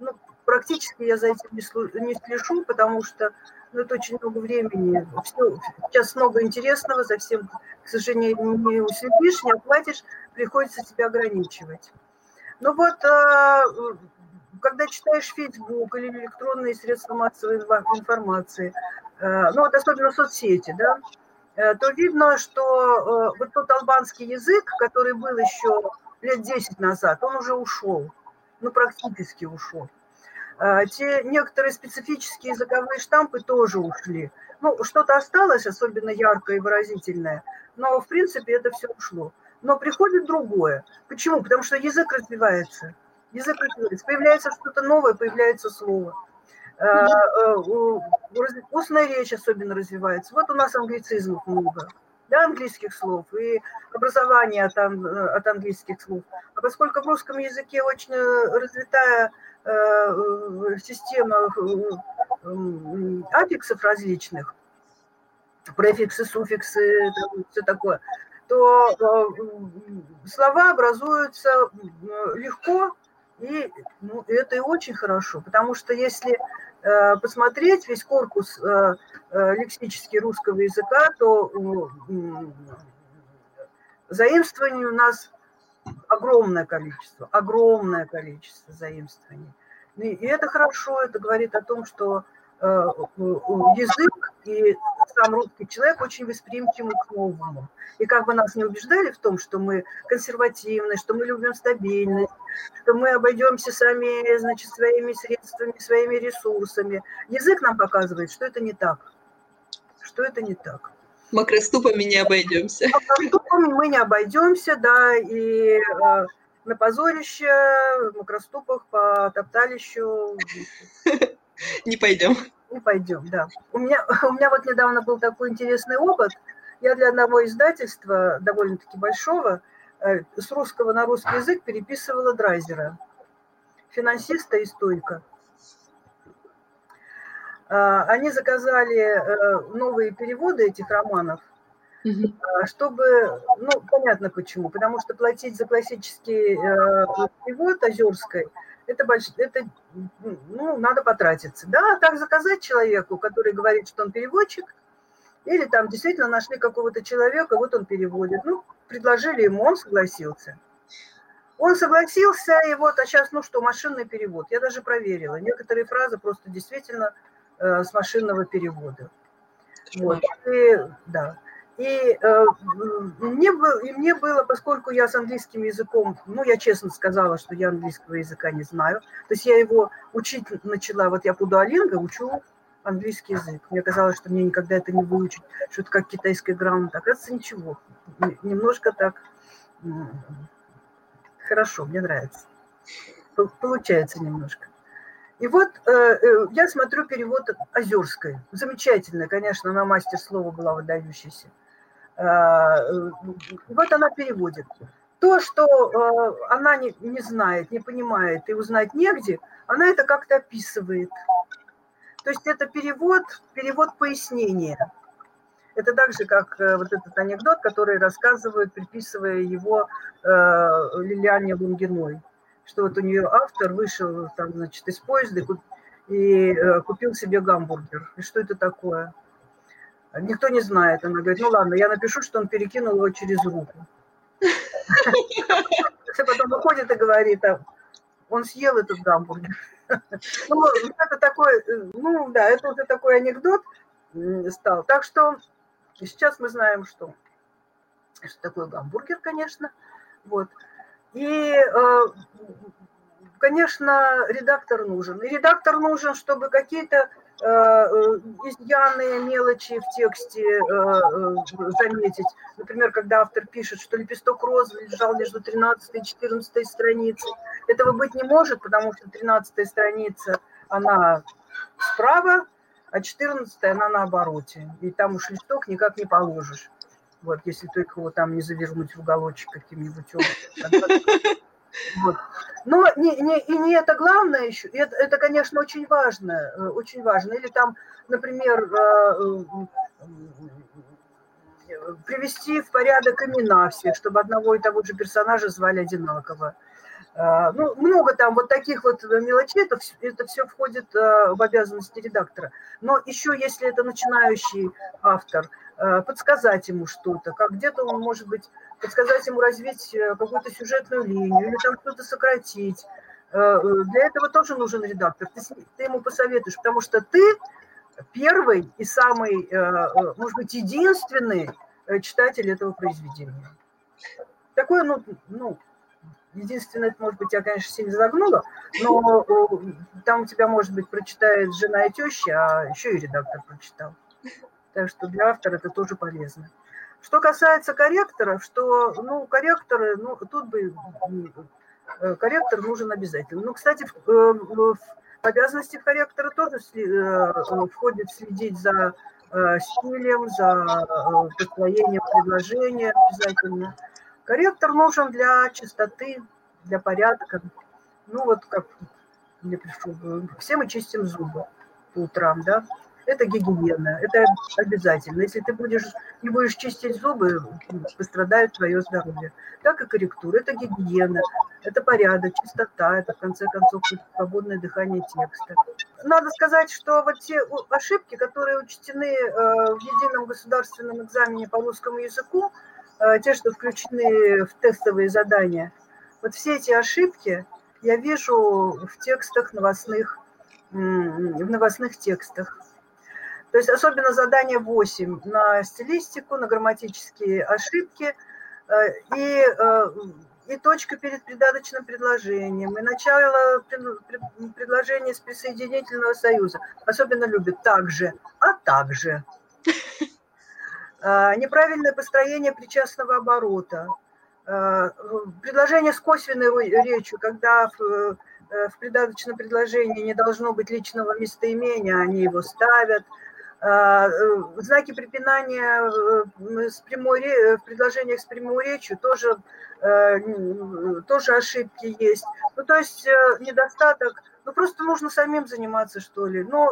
ну, практически я за этим не, не слежу, потому что ну, это очень много времени. Все, сейчас много интересного, за всем, к сожалению, не уследишь, не оплатишь, приходится себя ограничивать. Ну вот, а, когда читаешь Facebook или электронные средства массовой информации, а, ну вот особенно соцсети, да, э, то видно, что э, вот тот албанский язык, который был еще лет 10 назад, он уже ушел ну, практически ушел. Те некоторые специфические языковые штампы тоже ушли. Ну, что-то осталось, особенно яркое и выразительное, но, в принципе, это все ушло. Но приходит другое. Почему? Потому что язык развивается. Язык развивается. Появляется что-то новое, появляется слово. А, а, устная речь особенно развивается. Вот у нас англицизмов много да, английских слов и образование от, от английских слов. А поскольку в русском языке очень э, развитая э, э, система э, аффиксов различных, префиксы, суффиксы, все такое, то э, слова образуются легко, и ну, это и очень хорошо, потому что если Э, посмотреть весь корпус э, э, лексический русского языка, то заимствований у нас огромное количество, огромное количество заимствований. И это хорошо, это говорит о том, что язык и сам русский человек очень восприимчивы к новому. И как бы нас не убеждали в том, что мы консервативны, что мы любим стабильность, что мы обойдемся сами, значит, своими средствами, своими ресурсами. Язык нам показывает, что это не так. Что это не так. Макроступами не обойдемся. Макроступами мы не обойдемся, да, и э, на позорище, в макроступах по топталищу. Не пойдем. Не пойдем, да. У меня, у меня вот недавно был такой интересный опыт. Я для одного издательства, довольно-таки большого, э, с русского на русский язык переписывала Драйзера, финансиста и стойка. А, они заказали э, новые переводы этих романов, а, чтобы, ну, понятно почему, потому что платить за классический э, перевод Озерской – это, это ну, надо потратиться. Да, так заказать человеку, который говорит, что он переводчик, или там действительно нашли какого-то человека, вот он переводит. Ну, предложили ему, он согласился. Он согласился, и вот, а сейчас, ну что, машинный перевод. Я даже проверила. Некоторые фразы просто действительно э, с машинного перевода. Вот. И, да. И, э, мне и мне было, поскольку я с английским языком, ну, я честно сказала, что я английского языка не знаю. То есть я его учить начала, вот я по дуалинго учу английский язык. Мне казалось, что мне никогда это не выучить, что это как китайская грамота. Оказывается, ничего. Немножко так хорошо, мне нравится. Получается немножко. И вот э, э, я смотрю перевод Озерской. Замечательная, конечно, она мастер слова была выдающаяся. Э, э, вот она переводит. То, что э, она не, не знает, не понимает и узнать негде, она это как-то описывает. То есть это перевод, перевод пояснения. Это так же, как вот этот анекдот, который рассказывают, приписывая его Лилиане Лунгиной, что вот у нее автор вышел там, значит, из поезда и купил себе гамбургер. И что это такое? Никто не знает. Она говорит, ну ладно, я напишу, что он перекинул его через руку. Потом выходит и говорит, а он съел этот гамбургер. Ну, это такой, ну да, это уже такой анекдот стал. Так что сейчас мы знаем, что, что такое гамбургер, конечно. Вот. И, э, конечно, редактор нужен. И редактор нужен, чтобы какие-то изъяны, мелочи в тексте э, заметить. Например, когда автор пишет, что лепесток розы лежал между 13 и 14 страницей. Этого быть не может, потому что 13 страница, она справа, а 14 она на обороте. И там уж листок никак не положишь. Вот, если только его там не завернуть в уголочек каким-нибудь вот. Но не, не, и не это главное еще, это, это, конечно, очень важно, э, очень важно. Или там, например, э, э, привести в порядок имена всех, чтобы одного и того же персонажа звали одинаково. Ну, много там вот таких вот мелочей, это, это все входит в обязанности редактора. Но еще, если это начинающий автор, подсказать ему что-то, как где-то он, может быть, подсказать ему развить э, какую-то сюжетную линию или там что-то сократить. Для этого тоже нужен редактор. Ты, ты ему посоветуешь, потому что ты первый и самый, э, э, может быть, единственный читатель этого произведения. Такое, ну, ну Единственное, это, может быть, я, конечно, сильно загнула, но там у тебя, может быть, прочитает жена и теща, а еще и редактор прочитал. Так что для автора это тоже полезно. Что касается корректоров, что, ну, корректоры, ну, тут бы э, корректор нужен обязательно. Ну, кстати, в, э, в обязанности корректора тоже э, входит следить за стилем, за построением предложения обязательно. Корректор нужен для чистоты, для порядка. Ну вот как мне пришло, все мы чистим зубы по утрам, да? Это гигиена, это обязательно. Если ты будешь, не будешь чистить зубы, пострадает твое здоровье. Так и корректура, это гигиена, это порядок, чистота, это в конце концов свободное дыхание текста. Надо сказать, что вот те ошибки, которые учтены э, в едином государственном экзамене по русскому языку, Э, те, что включены в тестовые задания. Вот все эти ошибки я вижу в текстах новостных, в новостных текстах. То есть особенно задание 8 на стилистику, на грамматические ошибки э, и, э, и точка перед придаточным предложением, и начало предложения с присоединительного союза. Особенно любят также, а также. А, неправильное построение причастного оборота, предложение с косвенной речью, когда в, э, в придаточном предложении не должно быть личного местоимения, они его ставят, э, знаки препинания э, с прямой, в предложениях с прямой речью тоже, тоже ошибки есть. Ну, то есть недостаток, ну, просто нужно самим заниматься, что ли. Ну,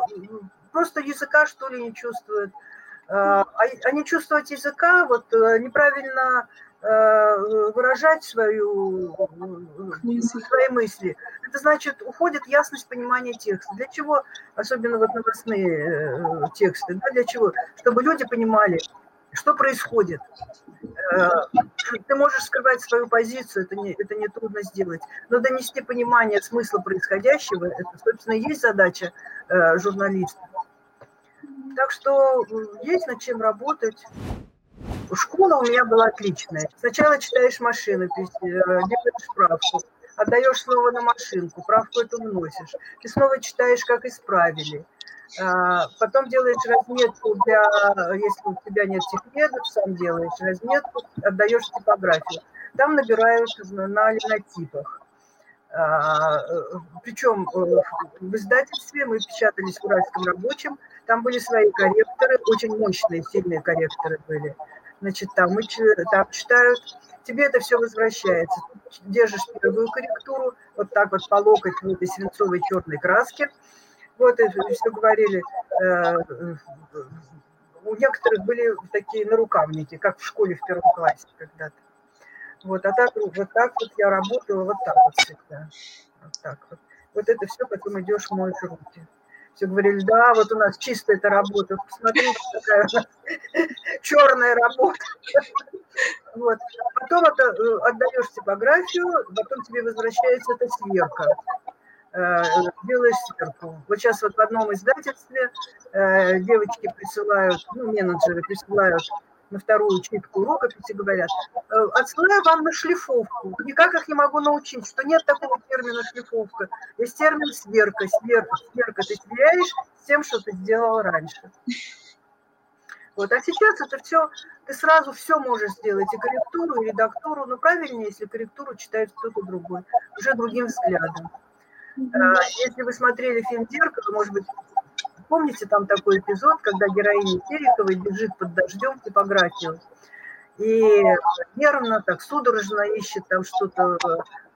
просто языка, что ли, не чувствуют. А, а, а не чувствовать языка, вот э, неправильно э, выражать свою, свои мысли. Это значит, уходит ясность понимания текста. Для чего, особенно вот новостные э, тексты, да, для чего? Чтобы люди понимали, что происходит. Э, ты можешь скрывать свою позицию, это не, это не трудно сделать, но донести понимание смысла происходящего, это, собственно, и есть задача э, журналиста. Так что есть над чем работать. Школа у меня была отличная. Сначала читаешь машинопись, э, делаешь справку, отдаешь слово на машинку, правку эту вносишь. Ты снова читаешь, как исправили. А, потом делаешь разметку для, если у тебя нет техмедов, сам делаешь разметку, отдаешь типографию. Там набирают на линотипах. А, Причем э, в издательстве мы печатались в Уральском рабочем, там были свои корректоры, очень мощные, сильные корректоры были. Значит, там, мы, там читают, тебе это все возвращается. Держишь первую корректуру, вот так вот по локоть в этой свинцовой черной краске, вот это все говорили, э, у некоторых были такие нарукавники, как в школе в первом классе когда-то. Вот, а так, вот так вот я работала, вот так вот всегда. Вот так вот. Вот это все, потом идешь, моешь руки. Все говорили, да, вот у нас чистая эта работа, посмотрите, какая черная работа. Вот. Потом это, э, отдаешь типографию, потом тебе возвращается эта сверка. Э, делаешь сверху. Вот сейчас вот в одном издательстве э, девочки присылают, ну, менеджеры присылают на вторую читку рукописи, говорят, «Э, отсылаю вам на шлифовку. Никак их не могу научить, что нет такого термина шлифовка. Есть термин сверка. Сверка, сверка ты сверяешь с тем, что ты сделал раньше. Вот. А сейчас это все, ты сразу все можешь сделать, и корректуру, и редактуру, но правильнее, если корректуру читает кто-то другой, уже другим взглядом. Э, если вы смотрели фильм «Зеркало», может быть, помните там такой эпизод, когда героиня Терековой бежит под дождем в типографию и нервно, так судорожно ищет там что-то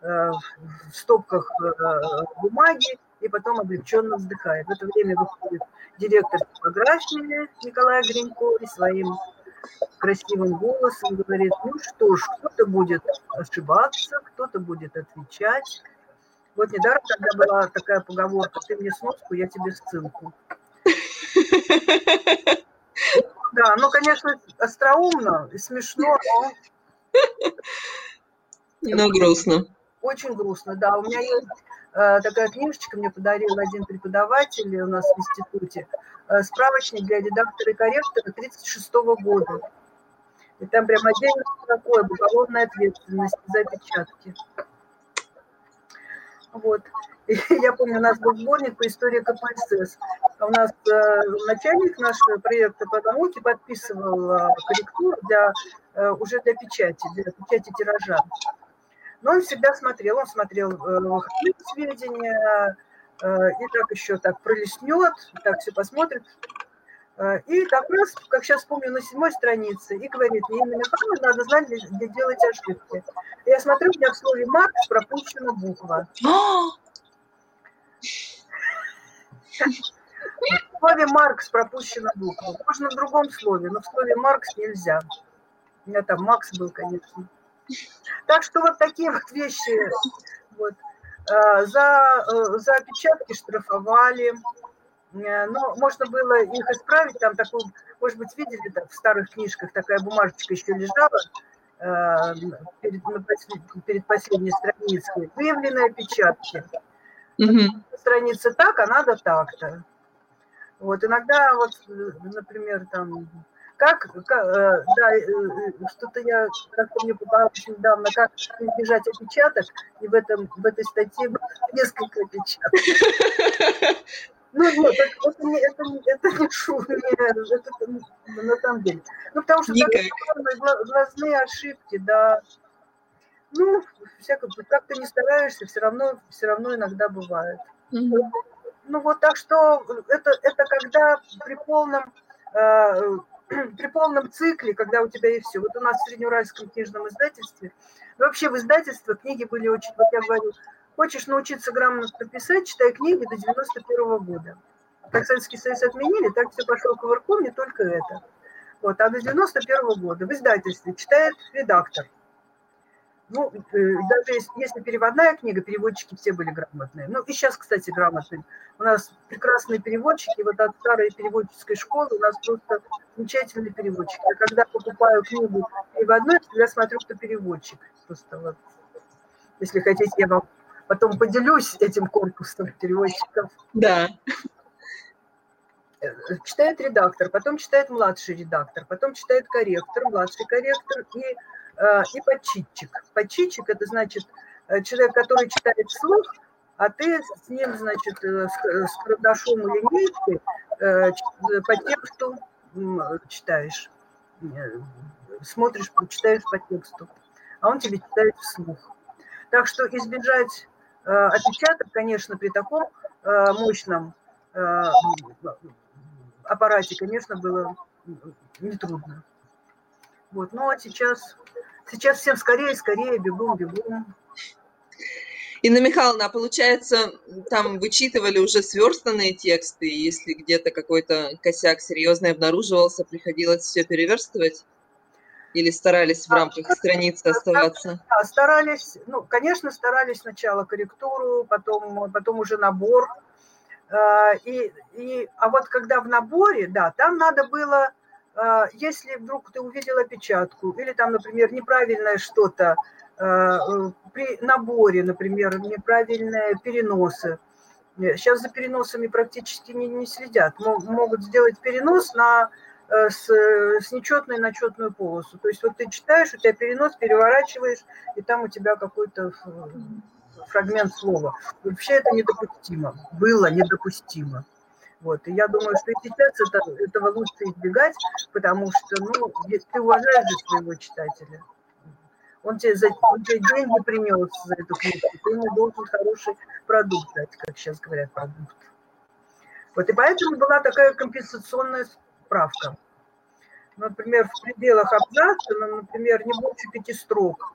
э, в стопках э, бумаги, и потом облегченно вздыхает. В это время выходит директор типографии Николай Гринько и своим красивым голосом говорит, ну что ж, кто-то будет ошибаться, кто-то будет отвечать, вот недаром тогда была такая поговорка, ты мне сноску, я тебе ссылку. Да, ну, конечно, остроумно и смешно, но... Но грустно. Очень грустно, да. У меня есть э, такая книжечка, мне подарил один преподаватель у нас в институте, э, справочник для редактора и корректора 36 года. И там прям отдельно такое, уголовная ответственность за опечатки. Вот. И я помню, у нас был сборник по истории КПСС. У нас э, начальник нашего проекта по науке подписывал э, корректуру для, э, уже для печати, для печати тиража. Но он всегда смотрел, он смотрел э, сведения, э, и так еще так пролистнет, так все посмотрит, Э, и как раз, как сейчас помню, на седьмой странице, и говорит, мне имя Михайловна надо знать, где делать ошибки. Я смотрю, у меня в слове «Маркс» пропущена буква. В слове «Маркс» пропущена буква. Можно в другом слове, но в слове «Маркс» нельзя. У меня там Макс был, конечно. Так что вот такие вот вещи. Вот. Э, за, э, за опечатки штрафовали, Э, но можно было их исправить, там такую, может быть, видели так, в старых книжках, такая бумажечка еще лежала перед, перед последней страницей, выявленные опечатки. Угу. Страница так, а надо так-то. Вот, иногда вот, например, там, как, как э, да, что-то я как-то мне попалось недавно, как избежать опечаток, и в, этом, в этой статье несколько опечаток. Ну, нет, это, это, это не шутка, это на самом деле. Ну, потому что так, глазные ошибки, да. Ну, всяко, как ты не стараешься, все равно, все равно иногда бывает. Mm-hmm. Ну, вот так что это, это когда при полном, э, при полном цикле, когда у тебя есть все. Вот у нас в Среднеуральском книжном издательстве, вообще в издательстве книги были очень, вот я говорю, Хочешь научиться грамотно писать, читай книги до 91 -го года. Как Советский Союз отменили, так все пошло кувырком, не только это. Вот, а до 91 -го года в издательстве читает редактор. Ну, э, даже если, переводная книга, переводчики все были грамотные. Ну, и сейчас, кстати, грамотные. У нас прекрасные переводчики, вот от старой переводческой школы у нас просто замечательные переводчики. Я когда покупаю книгу переводной, я смотрю, кто переводчик. Просто вот, если хотите, я вам потом поделюсь этим корпусом переводчиков. Да. Э, читает редактор, потом читает младший редактор, потом читает корректор, младший корректор и Э, и подчитчик. Подчитчик – это значит э, человек, который читает вслух, а ты с ним, значит, с карандашом и линейкой по тексту читаешь, смотришь, читаешь по тексту, а он тебе читает вслух. Так что избежать отпечаток, конечно, при таком мощном аппарате, конечно, было нетрудно. Вот. А сейчас Сейчас всем скорее, скорее, бегом, бегом. Инна Михайловна, а получается, там вычитывали уже сверстанные тексты, и если где-то какой-то косяк серьезный обнаруживался, приходилось все переверстывать? Или старались в рамках страницы оставаться? Да, старались, ну, конечно, старались сначала корректуру, потом, потом уже набор. А, и, и, а вот когда в наборе, да, там надо было а, если вдруг ты увидел опечатку или там, например, неправильное что-то а, при наборе, например, неправильные переносы, сейчас за переносами практически не, не следят, могут сделать перенос на э, с, с нечетной на четную полосу. То есть вот ты читаешь, у тебя перенос, переворачиваешь, и там у тебя какой-то фрагмент слова. Вообще это недопустимо. Было недопустимо. Вот. И я думаю, что и сейчас это, этого лучше избегать, потому что ну, ты уважаешь своего читателя. Он тебе, за, он тебе деньги принес за эту книгу, ты ему должен хороший продукт дать, как сейчас говорят, продукт. Вот, и поэтому была такая компенсационная справка. Например, в пределах абзаца, ну, например, не больше пяти строк,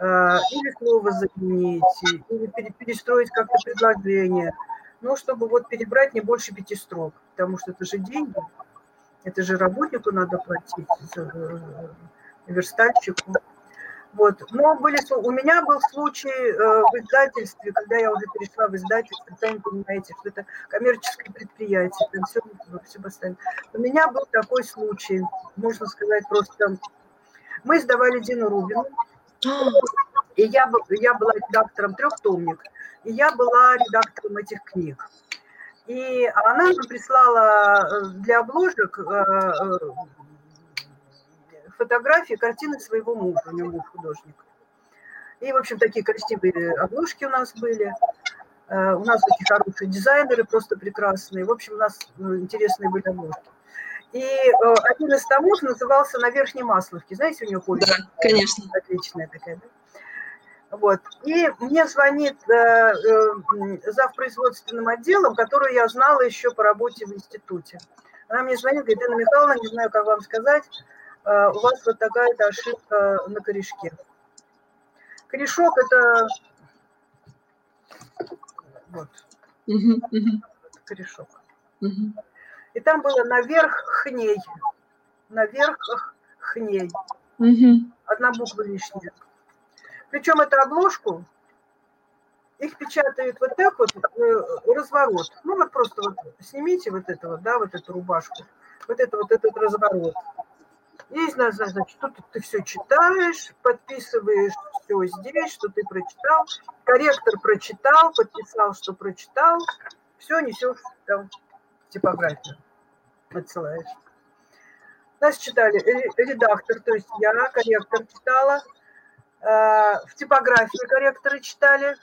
или слово заменить, или перестроить как-то предложение – ну, чтобы вот перебрать не больше пяти строк, потому что это же деньги, это же работнику надо платить, э, верстальщику. Вот. Но были, у меня был случай э, в издательстве, когда я уже перешла в издательство, сами понимаете, что это коммерческое предприятие, там все, все поставили. У меня был такой случай, можно сказать, просто мы издавали Дину Рубину, и я, я была редактором трехтомник, и я была редактором этих книг. И она нам прислала э, для обложек э, э, фотографии, картины своего мужа, у него муж художник. И, в общем, такие красивые обложки у нас были. У нас очень хорошие дизайнеры, просто прекрасные. В общем, у нас интересные были обложки. И один из томов назывался «На верхней Масловке». Знаете, у него повесть? Да, конечно. Отличная такая, да? Вот. И мне звонит э, э, зав. производственным отделом, которую я знала еще по работе в институте. Она мне звонит, говорит, Инна Михайловна, не знаю, как вам сказать, э, у вас вот такая-то ошибка на корешке. Корешок – это вот, корешок. И там было наверх хней, наверх хней. Одна буква лишняя. Причем эту обложку их печатают вот так вот, э, разворот. Ну вот просто вот снимите вот это вот, да, вот эту рубашку, вот это вот этот разворот. И, значит, тут ты все читаешь, подписываешь все здесь, что ты прочитал. Корректор прочитал, подписал, что прочитал. Все несешь там типографию, отсылаешь. Нас читали редактор, то есть я, корректор читала, в типографии корректоры читали,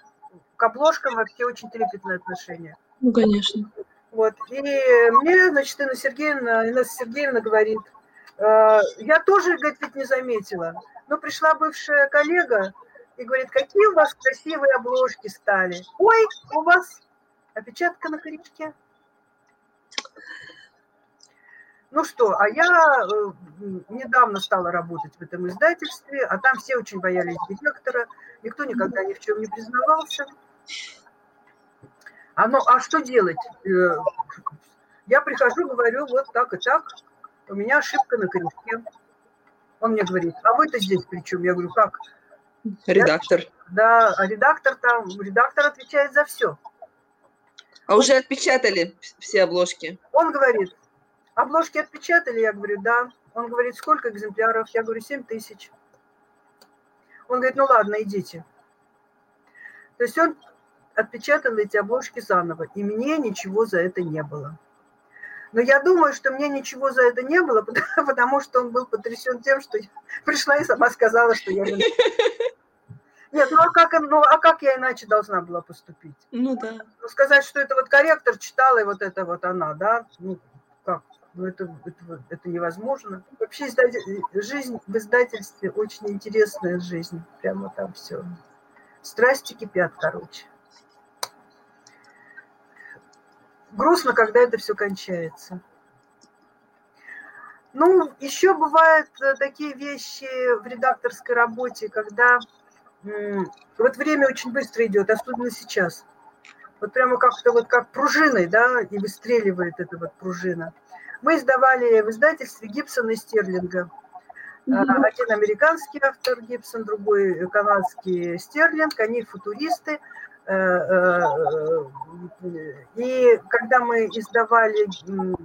к обложкам вообще очень трепетное отношение. Ну, конечно. Вот. И мне, значит, Инна Сергеевна, Инна Сергеевна говорит, э, я тоже, говорит, ведь не заметила. Но пришла бывшая коллега и говорит, какие у вас красивые обложки стали. Ой, у вас опечатка на корешке. Ну что, а я э, недавно стала работать в этом издательстве, а там все очень боялись директора, никто никогда ни в чем не признавался. А, ну, а что делать? Э, я прихожу, говорю, вот так и так, у меня ошибка на корешке. Он мне говорит, а вы-то здесь при чем? Я говорю, как? Редактор. Я, да, а редактор там, редактор отвечает за все. А уже отпечатали все обложки? Он говорит, обложки отпечатали, я говорю, да. Он говорит, сколько экземпляров? Я говорю, 7 тысяч. Он говорит, ну ладно, идите. То есть он отпечатал эти обложки заново, и мне ничего за это не было. Но я думаю, что мне ничего за это не было, потому что он был потрясен тем, что я пришла и сама сказала, что я не... Нет, ну а как, ну а как я иначе должна была поступить? Ну да. Ну, сказать, что это вот корректор читала, и вот это вот она, да? Ну как? Ну это, это, это невозможно. Вообще издатель, жизнь в издательстве очень интересная жизнь. Прямо там все. Страсти кипят, короче. Грустно, когда это все кончается. Ну, еще бывают э, такие вещи в редакторской работе, когда вот время очень быстро идет, особенно сейчас. Вот прямо как-то вот как пружиной, да, и выстреливает эта вот пружина. Мы издавали в издательстве Гибсона и Стерлинга. Mm-hmm. Один американский автор Гибсон, другой канадский Стерлинг. Они футуристы. Э, э, и когда мы издавали, ну,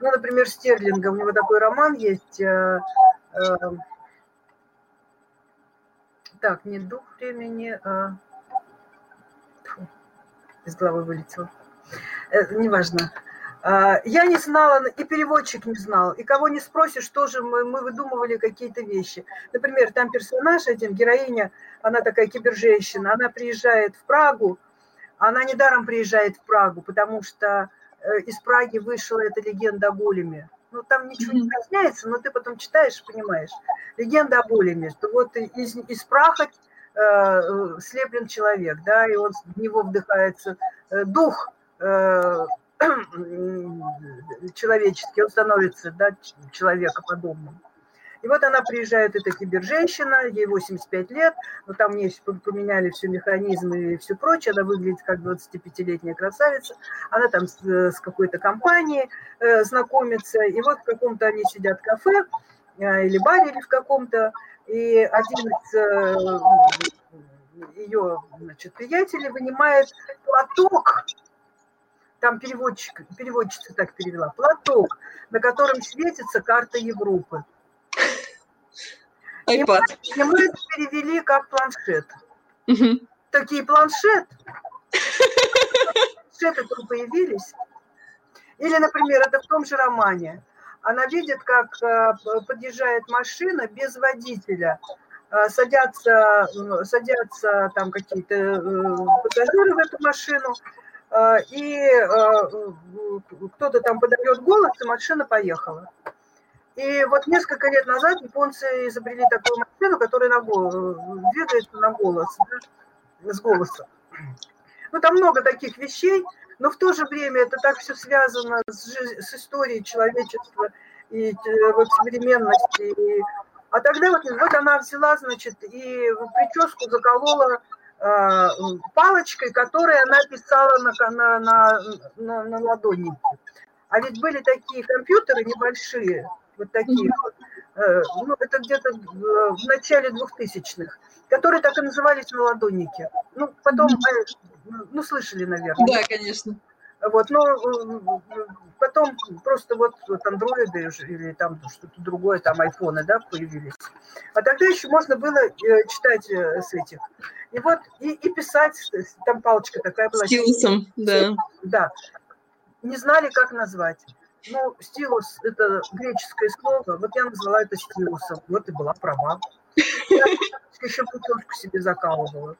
например, Стерлинга, у него такой роман есть так, не дух времени, а... Фу, из головы вылетел. Э, неважно. А, я не знала, и переводчик не знал, и кого не спросишь, тоже мы, мы выдумывали какие-то вещи. Например, там персонаж один, героиня, она такая киберженщина, она приезжает в Прагу, она недаром приезжает в Прагу, потому что э, из Праги вышла эта легенда о големе. Ну, там ничего не поясняется, но ты потом читаешь, понимаешь. Легенда о Големе, что вот из, из праха э, слеплен человек, да, и он, в него вдыхается э, дух э, человеческий, он становится, да, человекоподобным. И вот она приезжает, это киберженщина, ей 85 лет, но там мне поменяли все механизмы и все прочее, она выглядит как 25-летняя красавица, она там с, э, с какой-то компанией э, знакомится, и вот в каком-то они сидят в кафе э, или баре, или в каком-то, и один из э, ее значит, приятелей вынимает платок, там переводчик, переводчица так перевела, платок, на котором светится карта Европы iPad. И мы это перевели как планшет. Угу. Такие планшет. Планшеты тут появились. Или, например, это в том же романе. Она видит, как э, подъезжает машина без водителя. Э, садятся, садятся там какие-то э, пассажиры в эту машину, и кто-то там подает голос, и машина поехала. И вот несколько лет назад японцы изобрели такую машину, которая на голос, двигается на голос, да, с голосом. Ну, там много таких вещей, но в то же время это так все связано с, с историей человечества и э, вот современности. И... А тогда вот, вот она взяла, значит, и прическу заколола э, палочкой, которой она писала на, на, на, на, на ладони. А ведь были такие компьютеры небольшие, вот такие э, ну, это где-то в начале двухтысячных, которые так и назывались на ладоннике. Ну, потом, э, ну, слышали, наверное. Да, конечно. Вот, но э, потом просто вот, вот андроиды или там что-то другое, там айфоны, да, появились. А тогда еще можно было читать с этих. И вот, и, и писать, там палочка такая была. Стилусом, да. Да. Не знали, как назвать. Ну, стилус – это греческое слово. Вот я назвала это стилусом. Вот и была права. Я еще путевку себе закалывала.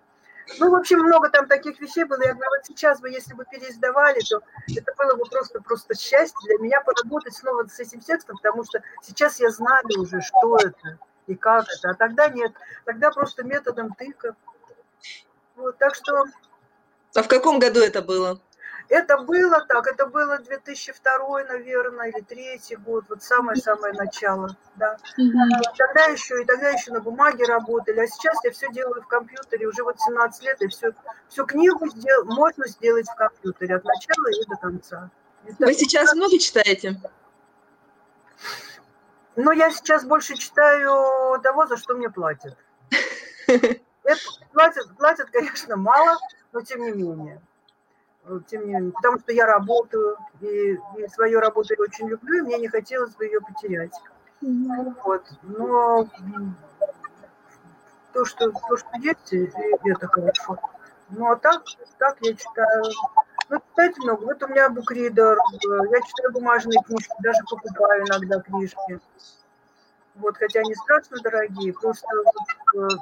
Ну, в общем, много там таких вещей было. Я говорю, вот сейчас бы, если бы переиздавали, то это было бы просто-просто счастье для меня поработать снова с этим текстом, потому что сейчас я знаю уже, что это и как это. А тогда нет. Тогда просто методом тыка. Вот, так что... А в каком году это было? Это было так, это было 2002, наверное, или третий год, вот самое-самое начало, да. Тогда еще, и тогда еще на бумаге работали, а сейчас я все делаю в компьютере, уже вот 17 лет, и все, всю книгу сдел, можно сделать в компьютере от начала и до конца. И Вы сейчас много читаете? Ну, я сейчас больше читаю того, за что мне платят. Это платят, платят, конечно, мало, но тем не менее. Тем не менее, потому что я работаю, и, и свою работу я очень люблю, и мне не хотелось бы ее потерять. Вот. Но то, что, то, что есть, это хорошо. Ну, а так, так я читаю. Ну, читать много. Вот у меня букридер, я читаю бумажные книжки, даже покупаю иногда книжки. Вот, хотя они страшно дорогие, просто вот, э,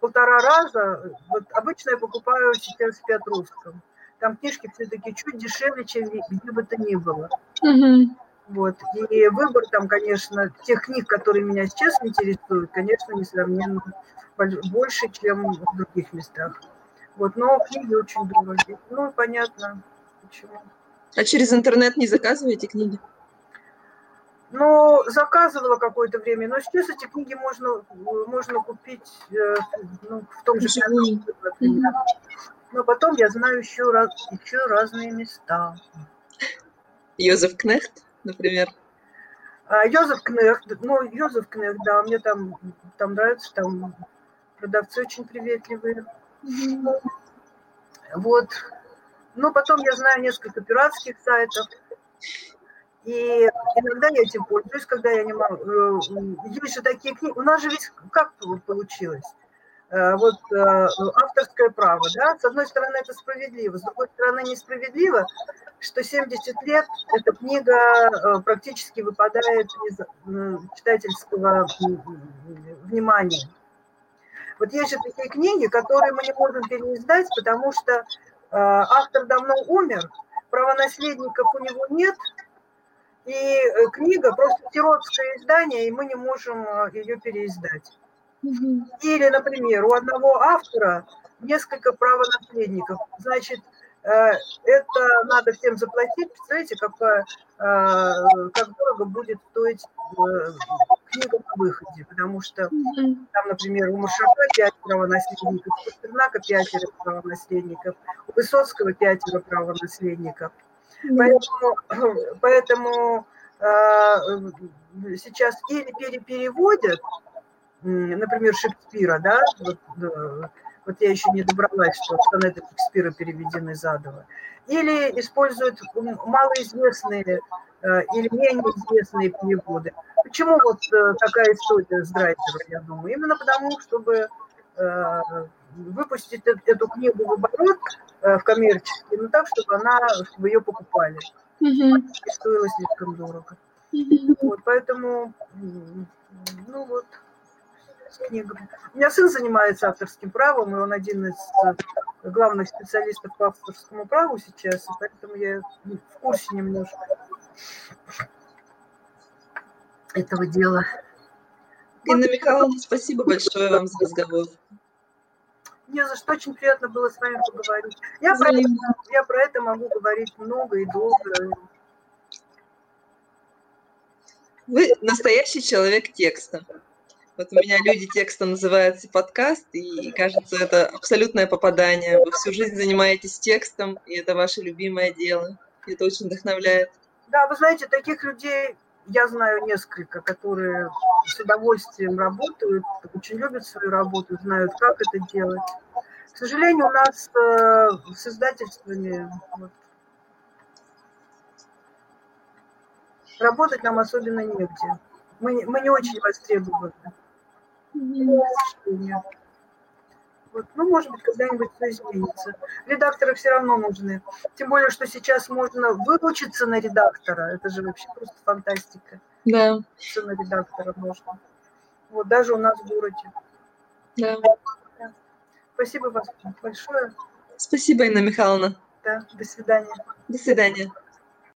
полтора раза, вот обычно я покупаю сейчас в Петрусском. Там книжки все-таки чуть дешевле, чем где бы то ни было. Угу. Вот. И выбор там, конечно, тех книг, которые меня сейчас интересуют, конечно, несравненно больше, чем в других местах. Вот, но книги очень дорогие. Ну, понятно, почему. А через интернет не заказываете книги? Ну, заказывала какое-то время, но сейчас эти книги можно, можно купить э, ну, в том же например. Но потом я знаю еще, раз, еще разные места. Йозеф Кнехт, например? А, Йозеф Кнехт, ну, Йозеф Кнехт, да, мне там, там нравится, там продавцы очень приветливые. Вот. Ну, потом я знаю несколько пиратских сайтов. И иногда я этим пользуюсь, когда я не могу. Э, есть же такие книги. У нас же ведь как получилось? Э, вот э, авторское право, да, с одной стороны это справедливо, с другой стороны несправедливо, что 70 лет эта книга практически выпадает из читательского внимания. Вот есть же такие книги, которые мы не можем переиздать, потому что э, автор давно умер, правонаследников у него нет, и э, книга просто сиротское издание, и мы не можем э, ее переиздать. Или, например, у одного автора несколько правонаследников. Значит, это надо всем заплатить. Представляете, какая, как дорого будет стоить книга на выходе, потому что там, например, у Машака пятеро наследников, у Пастернака пятеро правонаследников, у Высоцкого пятеро правонаследников. Поэтому, поэтому э, сейчас или перепереводят, например, Шекспира, да, вот, вот я еще не добралась, что сонеты Шекспира переведены задово, или используют малоизвестные Э, или менее известные переводы. Почему вот э, такая история с Драйзером, я думаю? Именно потому, чтобы э, выпустить эту книгу в оборот в коммерческий, но так, чтобы она, чтобы ее покупали. Mm-hmm. И стоило слишком дорого. Mm-hmm. Вот, поэтому, ну вот, с книгами. У меня сын занимается авторским правом, и он один из главных специалистов по авторскому праву сейчас, поэтому я в курсе немножко этого дела. Инна Михайловна, спасибо большое вам за разговор. Не за что, очень приятно было с вами поговорить. Я про, это, я про это могу говорить много и долго. Вы настоящий человек текста. Вот у меня люди текста называется подкаст, и кажется, это абсолютное попадание. Вы всю жизнь занимаетесь текстом, и это ваше любимое дело. И это очень вдохновляет. Да, вы знаете, таких людей я знаю несколько, которые с удовольствием работают, очень любят свою работу, знают, как это делать. К сожалению, у нас э, с издательствами вот, работать нам особенно негде. Мы, мы не очень востребованы. Вот. Ну, может быть, когда-нибудь все изменится. Редакторы все равно нужны. Тем более, что сейчас можно выучиться на редактора. Это же вообще просто фантастика. Да. Все на редактора можно. Вот, даже у нас в городе. Да. Спасибо вам большое. Спасибо, Инна Михайловна. Да, до свидания. До свидания.